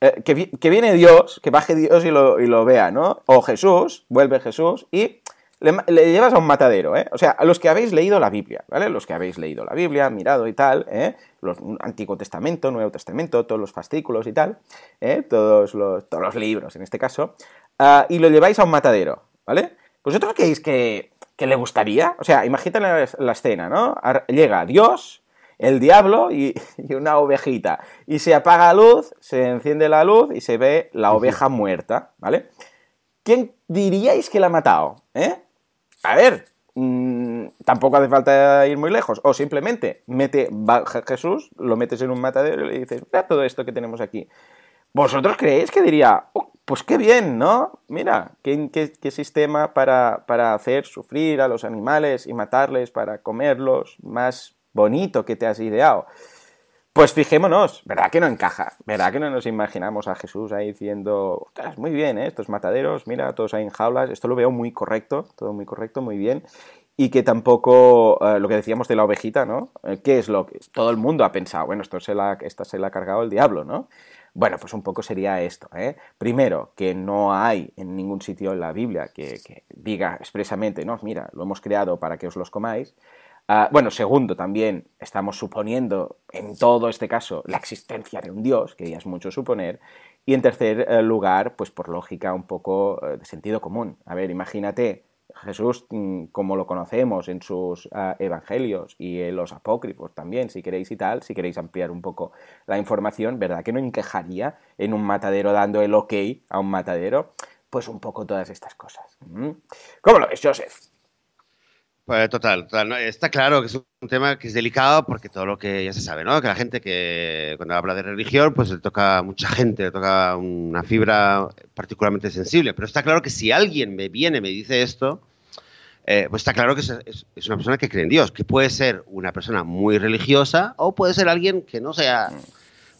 eh, que, viene Dios, que baje Dios y lo, vea, ¿no? O Jesús, vuelve Jesús y le, llevas a un matadero, ¿eh? O sea, a los que habéis leído la Biblia, ¿vale? Los que habéis leído la Biblia, mirado y tal, ¿eh? Los Antiguo Testamento, Nuevo Testamento, todos los fascículos y tal, ¿eh? Todos los, todos los libros, en este caso, ah, y lo lleváis a un matadero, ¿vale? ¿Vosotros creéis que, que le gustaría? O sea, imagínate la, la escena, ¿no? Llega Dios, el diablo y, y, una ovejita. Y se apaga la luz, se enciende la luz y se ve la oveja muerta, ¿vale? ¿Quién diríais que la ha matado? ¿Eh? A ver, mmm, tampoco hace falta ir muy lejos. O simplemente mete va Jesús, lo metes en un matadero y le dices, mira todo esto que tenemos aquí. ¿Vosotros creéis que diría, oh, pues qué bien, ¿no? Mira, qué, sistema para, para, hacer sufrir a los animales y matarles para comerlos más bonito que te has ideado? Pues fijémonos, ¿verdad que no encaja? ¿Verdad que no nos imaginamos a Jesús ahí diciendo, ostras, muy bien, ¿eh? estos mataderos, mira, todos ahí en jaulas, esto lo veo muy correcto, todo muy correcto, muy bien. Y que tampoco, eh, lo que decíamos de la ovejita, ¿no? Eh, ¿Qué es lo que todo el mundo ha pensado? Bueno, esto se la, esta se la ha cargado el diablo, ¿no? Bueno, pues un poco sería esto. ¿eh? Primero, que no hay en ningún sitio en la Biblia que, diga expresamente, no, mira, lo hemos creado para que os los comáis. Uh, bueno, segundo, también estamos suponiendo en todo este caso la existencia de un Dios, que ya es mucho suponer. Y en tercer uh, lugar, pues por lógica un poco uh, de sentido común. A ver, imagínate Jesús mm, como lo conocemos en sus evangelios y en los apócrifos también, si queréis y tal, si queréis ampliar un poco la información, ¿verdad que no encajaría en un matadero dando el ok a un matadero? Pues un poco todas estas cosas. ¿Cómo lo ves, Joseph? Pues total, total. ¿no? Está claro que es un tema que es delicado porque todo lo que ya se sabe, ¿no? Que la gente que cuando habla de religión, pues le toca a mucha gente, le toca una fibra particularmente sensible. Pero está claro que si alguien me viene y me dice esto, eh, pues está claro que es, es, es, una persona que cree en Dios, que puede ser una persona muy religiosa o puede ser alguien que no sea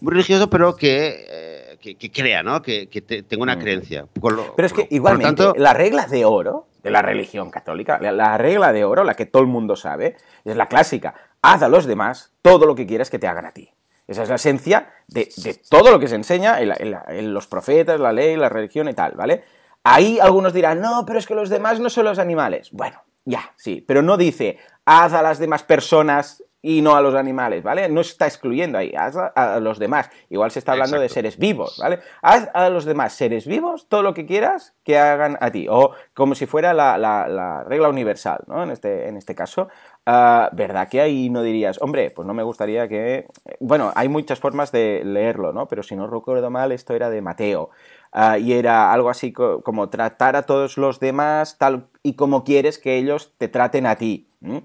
muy religioso, pero que, eh, que, que crea, ¿no? Que, que te, tenga una creencia. Lo, pero es que igualmente, tanto, la regla de oro de la religión católica, la, la, regla de oro, la que todo el mundo sabe, es la clásica. Haz a los demás todo lo que quieras que te hagan a ti. Esa es la esencia de, de todo lo que se enseña en, en, los profetas, la ley, la religión y tal, ¿vale? Ahí algunos dirán, no, pero es que los demás no son los animales. Bueno, ya, sí, pero no dice, haz a las demás personas y no a los animales, ¿vale? No está excluyendo ahí, haz a, los demás. Igual se está hablando Exacto. de seres vivos, ¿vale? Haz a los demás seres vivos todo lo que quieras que hagan a ti. O como si fuera la, la, la regla universal, ¿no? En este, en este caso. Uh, ¿Verdad que ahí no dirías, hombre, pues no me gustaría que... Bueno, hay muchas formas de leerlo, ¿no? Pero si no recuerdo mal, esto era de Mateo. Uh, y era algo así co como tratar a todos los demás tal y como quieres que ellos te traten a ti. ¿Mm?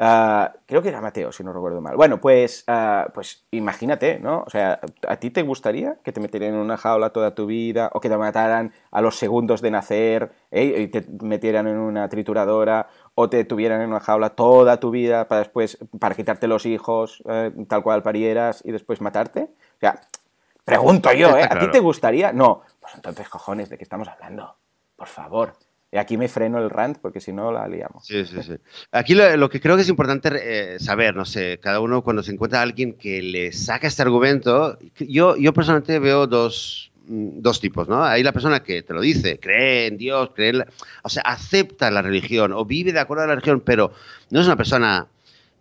Uh, creo que era Mateo, si no recuerdo mal. Bueno, pues, uh, pues imagínate, ¿no? O sea, ¿a ti te gustaría que te metieran en una jaula toda tu vida o que te mataran a los segundos de nacer ¿eh? y te metieran en una trituradora o te tuvieran en una jaula toda tu vida para después, para quitarte los hijos eh, tal cual parieras y después matarte? O sea, pregunto yo, ¿eh? ¿A ti te gustaría? No. Pues entonces, cojones, ¿de qué estamos hablando? Por favor. Y aquí me freno el rant porque si no la liamos. Sí, sí, sí. Aquí lo, lo que creo que es importante eh, saber, no sé, cada uno cuando se encuentra alguien que le saca este argumento, yo, yo personalmente veo dos, mm, dos tipos, ¿no? Hay la persona que te lo dice, cree en Dios, cree en la, o sea, acepta la religión o vive de acuerdo a la religión, pero no es una persona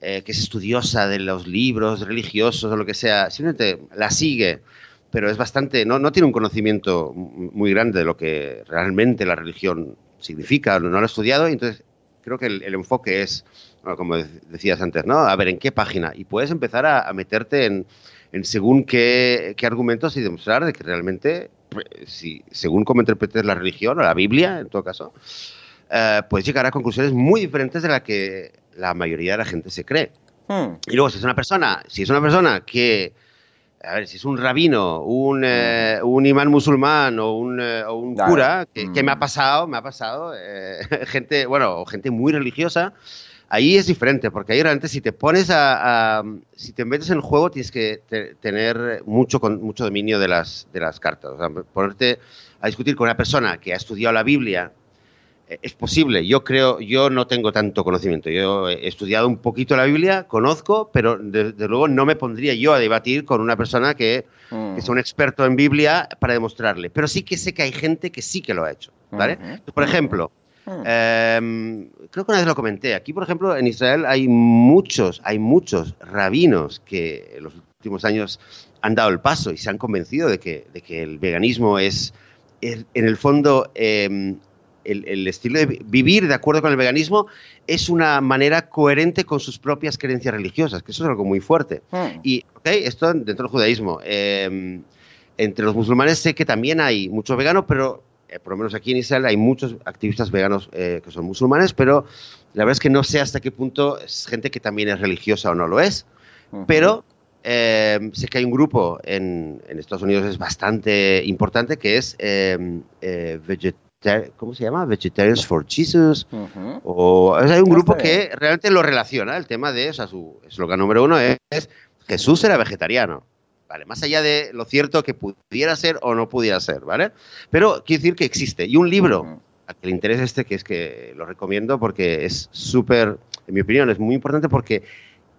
eh, que es estudiosa de los libros religiosos o lo que sea, simplemente la sigue pero es bastante, no, no tiene un conocimiento muy grande de lo que realmente la religión significa, no lo he estudiado, y entonces creo que el, el enfoque es, como decías antes, ¿no? A ver, ¿en qué página? Y puedes empezar a, a meterte en, en, según qué, qué, argumentos y demostrar de que realmente, pues, si, según cómo interpretes la religión o la Biblia, en todo caso, eh, puedes llegar a conclusiones muy diferentes de las que la mayoría de la gente se cree. Hmm. Y luego, si es una persona, si es una persona que a ver, si es un rabino, un, eh, un imán musulmán o un, eh, o un cura, que, que, me ha mm. pasado, me ha pasado, eh, gente, bueno, gente muy religiosa, ahí es diferente, porque ahí realmente si te pones a, a si te metes en el juego tienes que te, tener mucho, con, mucho dominio de las, de las cartas, o sea, ponerte a discutir con una persona que ha estudiado la Biblia, es posible. Yo creo, yo no tengo tanto conocimiento. Yo he estudiado un poquito la Biblia, conozco, pero desde de luego no me pondría yo a debatir con una persona que, mm. que, es un experto en Biblia para demostrarle. Pero sí que sé que hay gente que sí que lo ha hecho. ¿vale? Por ejemplo, Hmm. Em, creo que una vez lo comenté. Aquí, por ejemplo, en Israel hay muchos, hay muchos rabinos que en los últimos años han dado el paso y se han convencido de que, de que el veganismo es, en el fondo, em, el, estilo de vivir de acuerdo con el veganismo es una manera coherente con sus propias creencias religiosas, que eso es algo muy fuerte. Hmm. Y, ok, esto dentro del judaísmo. Em, entre los musulmanes sé que también hay mucho vegano, pero eh, por lo menos aquí en Israel hay muchos activistas veganos eh, que son musulmanes, pero la verdad es que no sé hasta qué punto es gente que también es religiosa o no lo es. Pero em, sé que hay un grupo en, Estados Unidos es bastante importante que es eh, ¿cómo se llama? Vegetarians for Jesus. O, hay un grupo que realmente lo relaciona, el tema de, o sea, su eslogan número uno es, Jesús era vegetariano. ¿Vale? Más allá de lo cierto que pudiera ser o no pudiera ser, ¿vale? Pero quiero decir que existe. Y un libro al que le interesa este, que es que lo recomiendo porque es súper, en mi opinión, es muy importante porque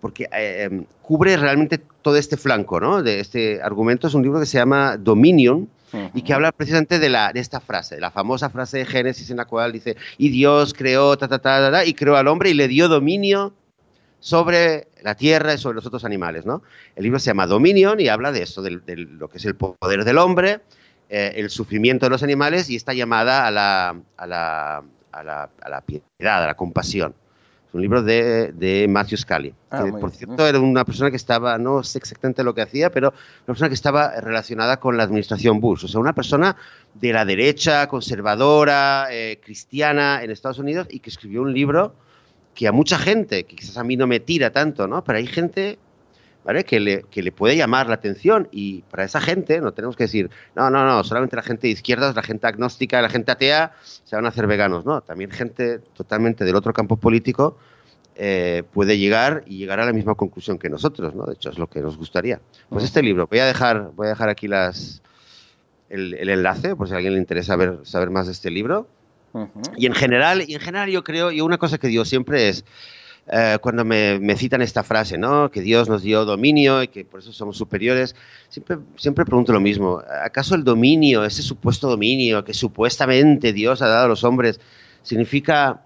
porque eh, em, cubre realmente todo este flanco ¿no? de este argumento. Es un libro que se llama Dominion, y que habla precisamente de, la, de esta frase, la famosa frase de Génesis en la cual dice, y Dios creó, ta, ta, ta, ta, y creó al hombre y le dio dominio sobre la tierra y sobre los otros animales, ¿no? El libro se llama Dominion y habla de eso, de, lo que es el poder del hombre, eh, el sufrimiento de los animales y esta llamada a la, a la, a la, a la piedad, a la compasión. Es un libro de, de Matthew Scully. Ah, que, por cierto, era una persona que estaba, no sé exactamente lo que hacía, pero una persona que estaba relacionada con la administración Bush. O sea, una persona de la derecha, conservadora, eh, cristiana en Estados Unidos y que escribió un libro que a mucha gente, que quizás a mí no me tira tanto, ¿no? Pero hay gente que le, que le puede llamar la atención y para esa gente no tenemos que decir, no, no, no, solamente la gente de izquierdas, la gente agnóstica, la gente atea se van a hacer veganos, no, también gente totalmente del otro campo político eh, puede llegar y llegar a la misma conclusión que nosotros, ¿no? De hecho, es lo que nos gustaría. Pues este libro, voy a dejar, voy a dejar aquí las, el, enlace, por si a alguien le interesa ver, saber más de este libro. Y en general, y en general yo creo, y una cosa que digo siempre es, eh, cuando me, citan esta frase, ¿no? Que Dios nos dio dominio y que por eso somos superiores, siempre, siempre pregunto lo mismo. ¿Acaso el dominio, ese supuesto dominio que supuestamente Dios ha dado a los hombres, significa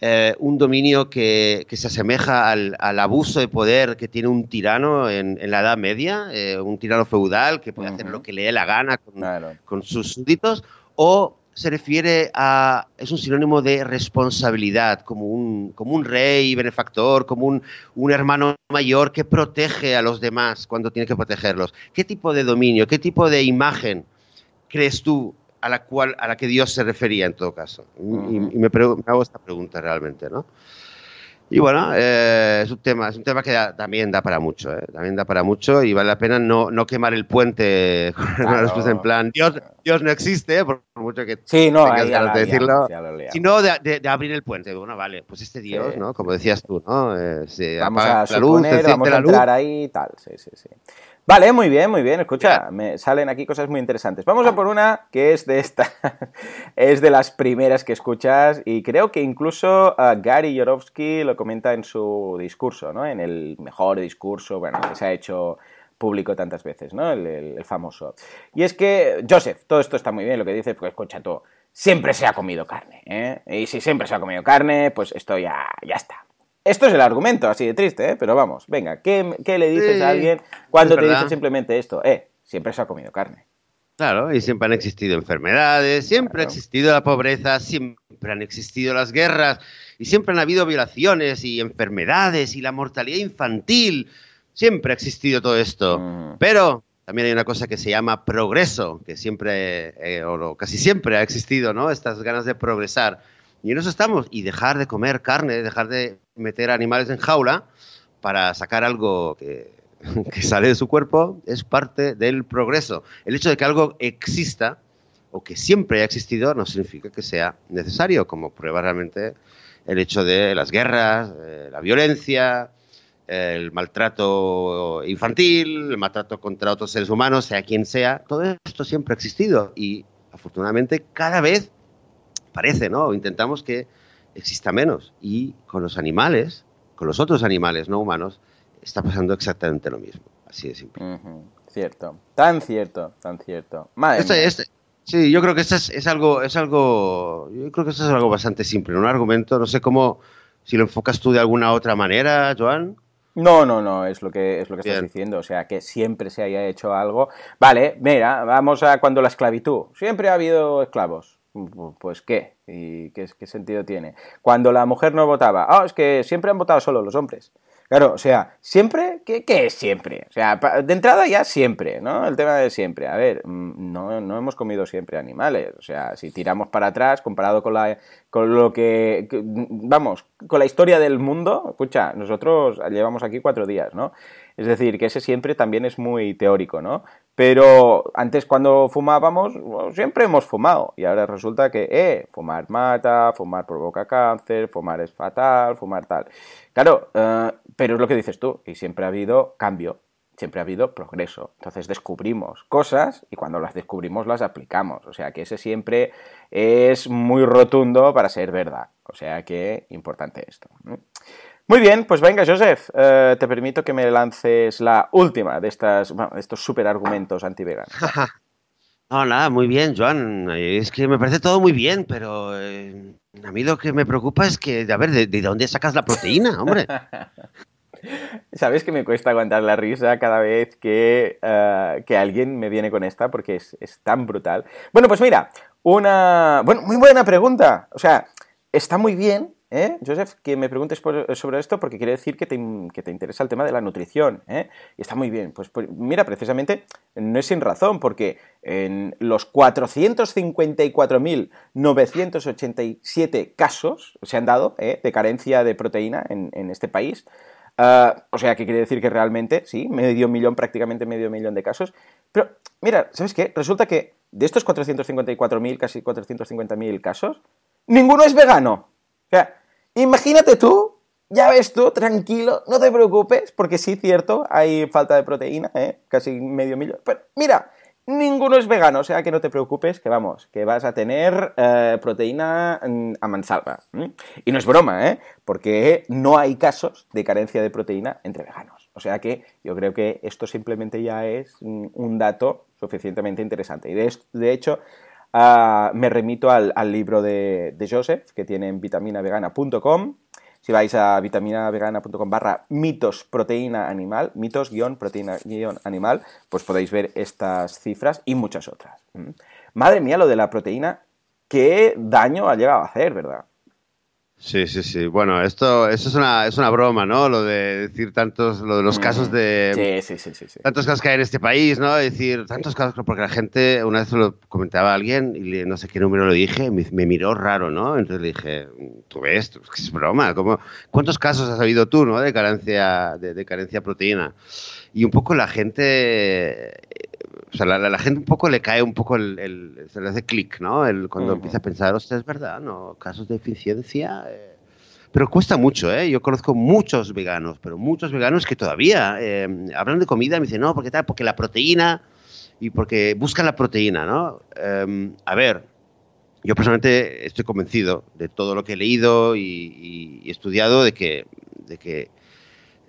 eh, un dominio que, se asemeja al, abuso de poder que tiene un tirano en, la Edad Media, eh, un tirano feudal que puede hacer lo que le dé la gana con, con sus súbditos? ¿O se refiere a, es un sinónimo de responsabilidad, como un, como un rey benefactor, como un, un, hermano mayor que protege a los demás cuando tiene que protegerlos. ¿Qué tipo de dominio, qué tipo de imagen crees tú a la cual a la que Dios se refería en todo caso? Y, me, me, hago esta pregunta realmente, ¿no? Y bueno, eh, es un tema, es un tema que también da para mucho, ¿eh? también da para mucho y vale la pena no, no quemar el puente con respuesta en plan Dios, Dios no existe, por mucho que sí, no, tengas ganas de decirlo, sino de, de, abrir el puente. Bueno, vale, pues este Dios, ¿no? Como decías tú, ¿no? Eh, se vamos a la luz, vamos a entrar ahí y tal, sí, sí, sí. Vale, muy bien, muy bien. Escucha, me salen aquí cosas muy interesantes. Vamos a por una que es de esta. es de las primeras que escuchas y creo que incluso uh, Gary Yorovsky lo comenta en su discurso, ¿no? En el mejor discurso, bueno, que se ha hecho público tantas veces, ¿no? El, famoso. Y es que, Joseph, todo esto está muy bien, lo que dices, pues escucha todo. Siempre se ha comido carne, ¿eh? Y si siempre se ha comido carne, pues esto ya, ya está. Esto es el argumento, así de triste, ¿eh? pero vamos, venga, ¿qué, le dices a alguien cuando te dice simplemente esto? Eh, siempre se ha comido carne. Claro, y siempre han existido enfermedades, siempre ha existido la pobreza, siempre han existido las guerras, y siempre han habido violaciones y enfermedades y la mortalidad infantil. Siempre ha existido todo esto. Mm. Pero también hay una cosa que se llama progreso, que siempre, eh, o casi siempre ha existido, ¿no? Estas ganas de progresar. Y en eso estamos. Y dejar de comer carne, dejar de meter animales en jaula para sacar algo que, sale de su cuerpo es parte del progreso. El hecho de que algo exista o que siempre haya existido no significa que sea necesario, como prueba realmente el hecho de las guerras, eh, la violencia, el maltrato infantil, el maltrato contra otros seres humanos, sea quien sea. Todo esto siempre ha existido y afortunadamente cada vez parece, ¿no? Intentamos que exista menos. Y con los animales, con los otros animales no humanos, está pasando exactamente lo mismo. Así de simple. Cierto. Tan cierto, tan cierto. Madre este, este, Sí, yo creo que eso es, algo, es algo, yo creo que eso es algo bastante simple, un argumento, no sé cómo, si lo enfocas tú de alguna otra manera, Joan. No, no, no, es lo que, es lo que estás diciendo. O sea, que siempre se haya hecho algo. Vale, mira, vamos a cuando la esclavitud. Siempre ha habido esclavos. Pues qué, y qué, qué sentido tiene. Cuando la mujer no votaba, ah, es que siempre han votado solo los hombres. Claro, o sea, siempre, ¿qué, es siempre? O sea, de entrada ya siempre, ¿no? El tema de siempre. A ver, mm, no, no hemos comido siempre animales. O sea, si tiramos para atrás, comparado con, la, con lo que, vamos, con la historia del mundo, escucha, nosotros llevamos aquí cuatro días, ¿no? Es decir, que ese siempre también es muy teórico, ¿no? Pero antes cuando fumábamos, siempre hemos fumado. Y ahora resulta que, eh, fumar mata, fumar provoca cáncer, fumar es fatal, fumar tal. Claro, eh, pero es lo que dices tú, y siempre ha habido cambio, siempre ha habido progreso. Entonces descubrimos cosas y cuando las descubrimos las aplicamos. O sea que ese siempre es muy rotundo para ser verdad. O sea que importante esto. Muy bien, pues venga, Joseph, eh, te permito que me lances la última de estas, estos super argumentos anti-veganos. No, nada, muy bien, Joan. Es que me parece todo muy bien, pero eh, a mí lo que me preocupa es que, a ver, ¿de, dónde sacas la proteína, hombre? Sabes que me cuesta aguantar la risa cada vez que, eh, que alguien me viene con esta porque es, es, tan brutal. Bueno, pues mira, una... Bueno, muy buena pregunta. O sea, está muy bien ¿Eh? Joseph, que me preguntes sobre esto porque quiere decir que te, interesa el tema de la nutrición. ¿eh? Y está muy bien. Pues, pues, mira, precisamente no es sin razón, porque en los 454.987 casos se han dado ¿eh? de carencia de proteína en, este país. Ah, o sea, que quiere decir que realmente, sí, medio millón, prácticamente medio millón de casos. Pero, mira, ¿sabes qué? Resulta que de estos 454.000, casi 450.000 casos, ninguno es vegano. O sea, imagínate tú, ya ves tú, tranquilo, no te preocupes, porque sí, cierto, hay falta de proteína, ¿eh? casi medio millón. Pero mira, ninguno es vegano, o sea que no te preocupes, que vamos, que vas a tener eh, proteína mm, a mansalva. Y no es broma, ¿eh? Porque no hay casos de carencia de proteína entre veganos. O sea que yo creo que esto simplemente ya es un dato suficientemente interesante. Y de hecho, Me remito al, libro de, Joseph, que tiene en vitaminavegana.com. Si vais a vitaminavegana.com barra mitos proteína animal, mitos-proteína animal, pues podéis ver estas cifras y muchas otras. Mm. Madre mía, lo de la proteína, qué daño ha llegado a hacer, ¿verdad? Sí, sí, sí. Bueno, esto, es una, es una broma, ¿no? Lo de decir tantos, lo de los casos de... Sí, sí, sí, sí, Tantos casos que hay en este país, ¿no? decir, tantos casos, porque la gente, una vez lo comentaba a alguien y no sé qué número lo dije, me, miró raro, ¿no? Entonces le dije, tú ves, es, es broma, ¿cómo, ¿cuántos casos has habido tú, ¿no? De carencia, de, de carencia proteína. Y un poco la gente o sea, la, la, gente un poco le cae un poco el, se le hace clic, ¿no? El, cuando empieza a pensar, hostia, es verdad, ¿no? Casos de eficiencia. Eh". Pero cuesta mucho, ¿eh? Yo conozco muchos veganos, pero muchos veganos que todavía eh, hablan de comida y me dicen, no, ¿por qué tal? Porque la proteína y porque buscan la proteína, ¿no? Em, a ver, yo personalmente estoy convencido de todo lo que he leído y, y estudiado de que, de que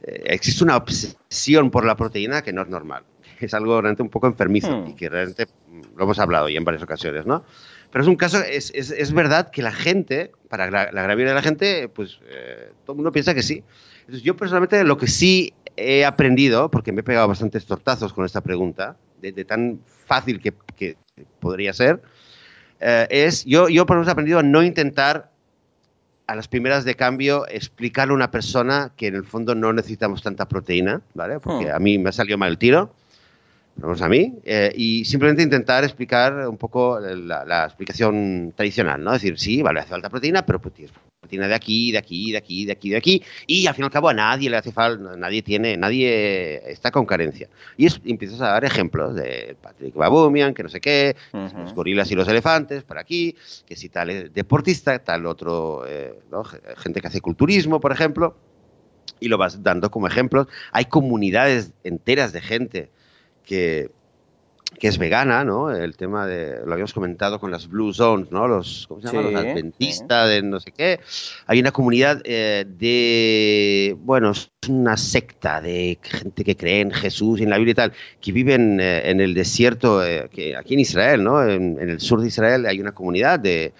eh, existe una obsesión por la proteína que no es normal es algo realmente un poco enfermizo hmm. y que realmente mm, lo hemos hablado ya en varias ocasiones, ¿no? Pero es un caso, es, es, es verdad que la gente, para la, la de la gente, pues eh, todo el mundo piensa que sí. Entonces, yo personalmente lo que sí he aprendido, porque me he pegado bastantes tortazos con esta pregunta, de, tan fácil que, que podría ser, eh, es, yo, yo por ejemplo he aprendido a no intentar a las primeras de cambio explicarle a una persona que en el fondo no necesitamos tanta proteína, ¿vale? Porque hmm. a mí me ha salido mal el tiro vamos a mí, eh, y simplemente intentar explicar un poco la, explicación tradicional, ¿no? Es decir, sí, vale, hace falta proteína, pero pues proteína de aquí, de aquí, de aquí, de aquí, de aquí, y al fin y al cabo a nadie le hace falta, nadie tiene, nadie está con carencia. Y empiezas a dar ejemplos de Patrick Babumian, que no sé qué, los gorilas y los elefantes, por aquí, que si tal deportista, tal otro, eh, gente que hace culturismo, por ejemplo, y lo vas dando como ejemplos. Hay comunidades enteras de gente que, que es vegana, ¿no? El tema de, lo habíamos comentado con las Blue Zones, ¿no? Los, ¿cómo se llama? los adventistas de no sé qué. Hay una comunidad eh, de, bueno, es una secta de gente que cree en Jesús y en la Biblia y tal, que viven eh, en el desierto, eh, que aquí en Israel, ¿no? En, el sur de Israel hay una comunidad de,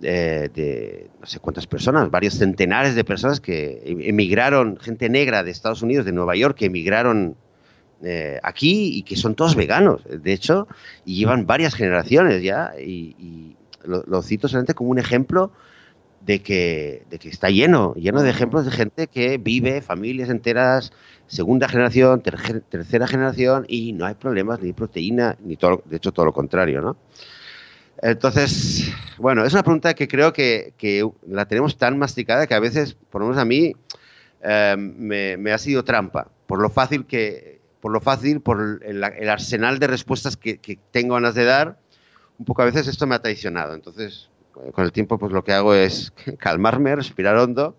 de, no sé cuántas personas, varios centenares de personas que emigraron, gente negra de Estados Unidos, de Nueva York, que emigraron eh, aquí y que son todos veganos, de hecho, y llevan varias generaciones ya, y, lo, cito solamente como un ejemplo de que, de que está lleno, lleno de ejemplos de gente que vive, familias enteras, segunda generación, tercera generación, y no hay problemas ni proteína, ni todo, de hecho todo lo contrario, ¿no? Entonces, bueno, es una pregunta que creo que, que la tenemos tan masticada que a veces, por lo menos a mí, eh, me, ha sido trampa, por lo fácil que, por lo fácil, por el, arsenal de respuestas que, tengo ganas de dar, un poco a veces esto me ha traicionado. Entonces, con el tiempo, pues lo que hago es calmarme, respirar hondo,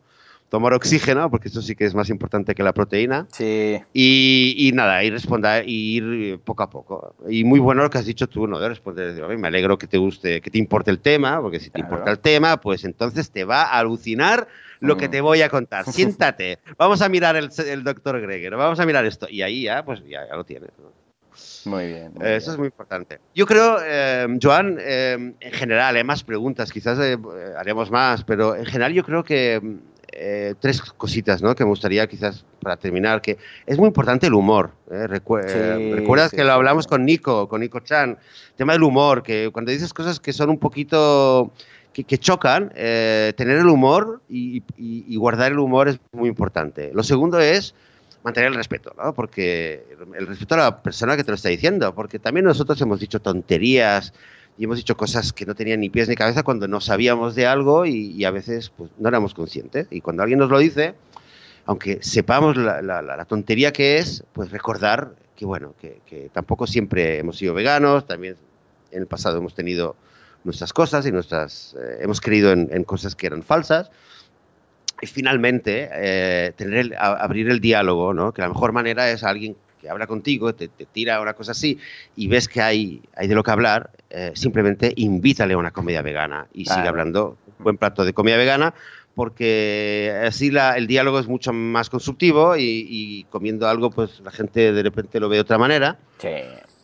tomar oxígeno, porque eso sí que es más importante que la proteína. Sí. Y, nada, y responder, y ir poco a poco. Y muy bueno lo que has dicho tú, ¿no? De responder, me alegro que te guste, que te importe el tema, porque si te importa el tema, pues entonces te va a alucinar lo que te voy a contar. Siéntate, vamos a mirar el, el doctor Greger, vamos a mirar esto. Y ahí ya, pues ya, lo tienes. Muy bien. Eso es muy importante. Yo creo, eh, Joan, eh, en general, hay más preguntas, quizás eh, haremos más, pero en general yo creo que tres cositas ¿no? que me gustaría quizás para terminar, que es muy importante el humor. ¿Recuerdas que lo hablamos con Nico, con Nico Chan? tema del humor, que cuando dices cosas que son un poquito que, chocan, eh, tener el humor y, guardar el humor es muy importante. Lo segundo es mantener el respeto, ¿no? Porque el respeto a la persona que te lo está diciendo, porque también nosotros hemos dicho tonterías y hemos dicho cosas que no tenían ni pies ni cabeza cuando no sabíamos de algo y, a veces pues, no éramos conscientes. Y cuando alguien nos lo dice, aunque sepamos la, tontería que es, pues recordar que, bueno, que, que tampoco siempre hemos sido veganos, también en el pasado hemos tenido nuestras cosas y nuestras eh, hemos creído en, cosas que eran falsas y finalmente eh, tener abrir el diálogo, ¿no? que la mejor manera es alguien que habla contigo, te, tira una cosa así y ves que hay, hay de lo que hablar, eh, simplemente invítale a una comida vegana y sigue hablando un buen plato de comida vegana porque así la, el diálogo es mucho más constructivo y, comiendo algo pues la gente de repente lo ve de otra manera sí.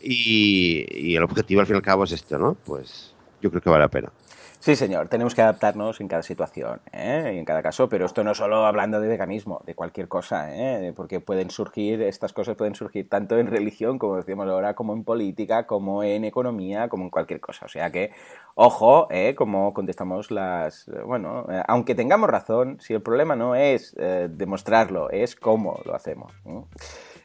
y, y, el objetivo al fin y al cabo es esto, ¿no? Pues yo creo que vale la pena. Sí, señor, tenemos que adaptarnos en cada situación ¿eh? y en cada caso, pero esto no solo hablando de veganismo, de cualquier cosa, ¿eh? porque pueden surgir, estas cosas pueden surgir tanto en religión, como decíamos ahora, como en política, como en economía, como en cualquier cosa. O sea que, ojo, ¿eh? como contestamos las... Bueno, aunque tengamos razón, si el problema no es demostrarlo, es cómo lo hacemos.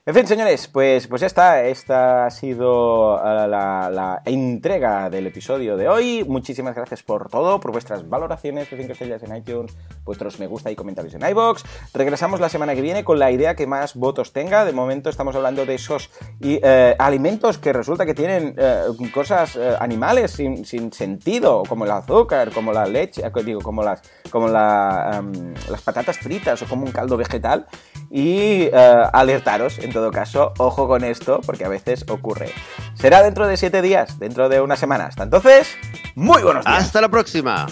En fin, señores, pues, pues ya está. Esta ha sido eh, la, entrega del episodio de hoy. Muchísimas gracias por todo, por vuestras valoraciones de 5 estrellas en iTunes, vuestros me gusta y comentarios en iBox. Regresamos la semana que viene con la idea que más votos tenga. De momento estamos hablando de esos eh, alimentos que resulta que tienen eh, cosas animales sin, sentido, como el azúcar, como la leche, digo, como las, como em, las patatas fritas o como un caldo vegetal. Y alertaros todo caso, ojo con esto, porque a veces ocurre. Será dentro de siete días, dentro de una semana. Hasta entonces, muy buenos días. Hasta la próxima.